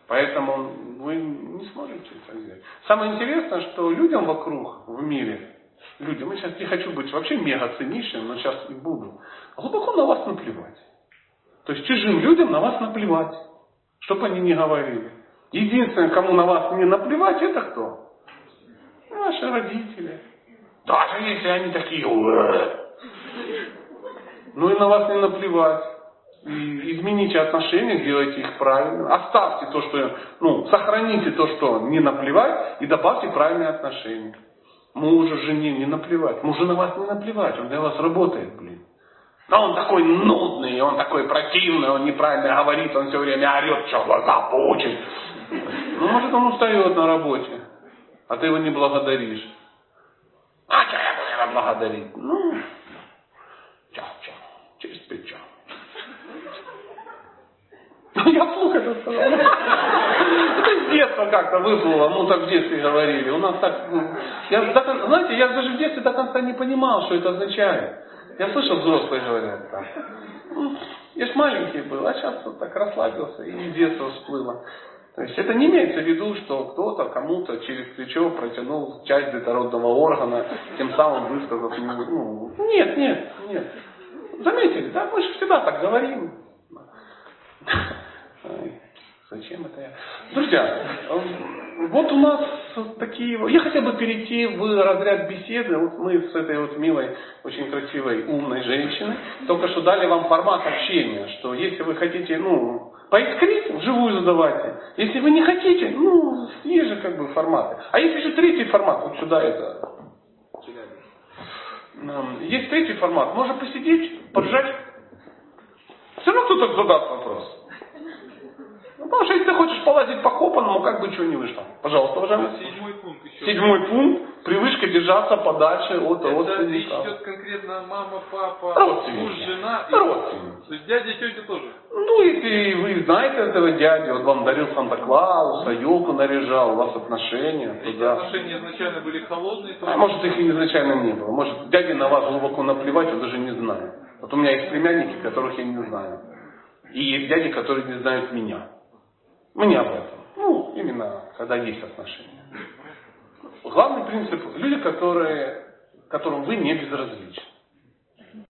Поэтому вы не сможете это сделать. Самое интересное, что людям вокруг в мире, людям, я сейчас не хочу быть вообще мега циничным, но сейчас и буду, глубоко на вас наплевать. То есть чужим людям на вас наплевать, что бы они ни говорили. Единственное, кому на вас не наплевать, это кто? Ваши родители. Даже если они такие, ну и на вас не наплевать и измените отношения, сделайте их правильно. Оставьте то, что, ну, сохраните то, что не наплевать, и добавьте правильные отношения. Мужу, жене не наплевать. Мужу на вас не наплевать, он для вас работает, блин. А он такой нудный, он такой противный, он неправильно говорит, он все время орет, что глаза получит. Ну, может, он устает на работе, а ты его не благодаришь. А что я буду его благодарить? Ну, ча, ча, через плечо. Я вслух это сказал. Это с детства как-то выплыло, ну так в детстве говорили. У нас так, ну, я, знаете, я даже в детстве до конца не понимал, что это означает. Я слышал, взрослые говорят там. Ну, я ж маленький был, а сейчас вот так расслабился и из детства всплыло. То есть это не имеется в виду, что кто-то кому-то через плечо протянул часть детородного органа, тем самым высказав ну, нет, нет, нет. Заметили, да, мы же всегда так говорим. Зачем это я? Друзья, вот у нас такие... Я хотел бы перейти в разряд беседы. Вот мы с этой вот милой, очень красивой, умной женщиной только что дали вам формат общения, что если вы хотите, ну, поискрить, вживую задавайте. Если вы не хотите, ну, есть же как бы форматы. А есть еще третий формат, вот сюда это... Есть третий формат. Можно посидеть, поржать. Все равно кто-то задаст вопрос. Ну, потому что если ты хочешь полазить по копанному, как бы чего не вышло. Пожалуйста, уважаемый. Седьмой пункт еще. Седьмой пункт. Привычка держаться подальше от Это родственников. речь идет конкретно мама, папа, Родственники. муж, жена. и- Родственники. То есть дядя, тетя тоже. Ну, если вы знаете этого дядю, он вам дарил Санта-Клауса, елку наряжал, у вас отношения, Эти туда. отношения изначально были холодные, то А может их и изначально не было. Может дяде на вас глубоко наплевать, он даже не знает. Вот у меня есть племянники, которых я не знаю. И есть дяди, которые не знают меня. Мы не об этом. Ну, именно когда есть отношения. Главный принцип – люди, которые, которым вы не безразличны.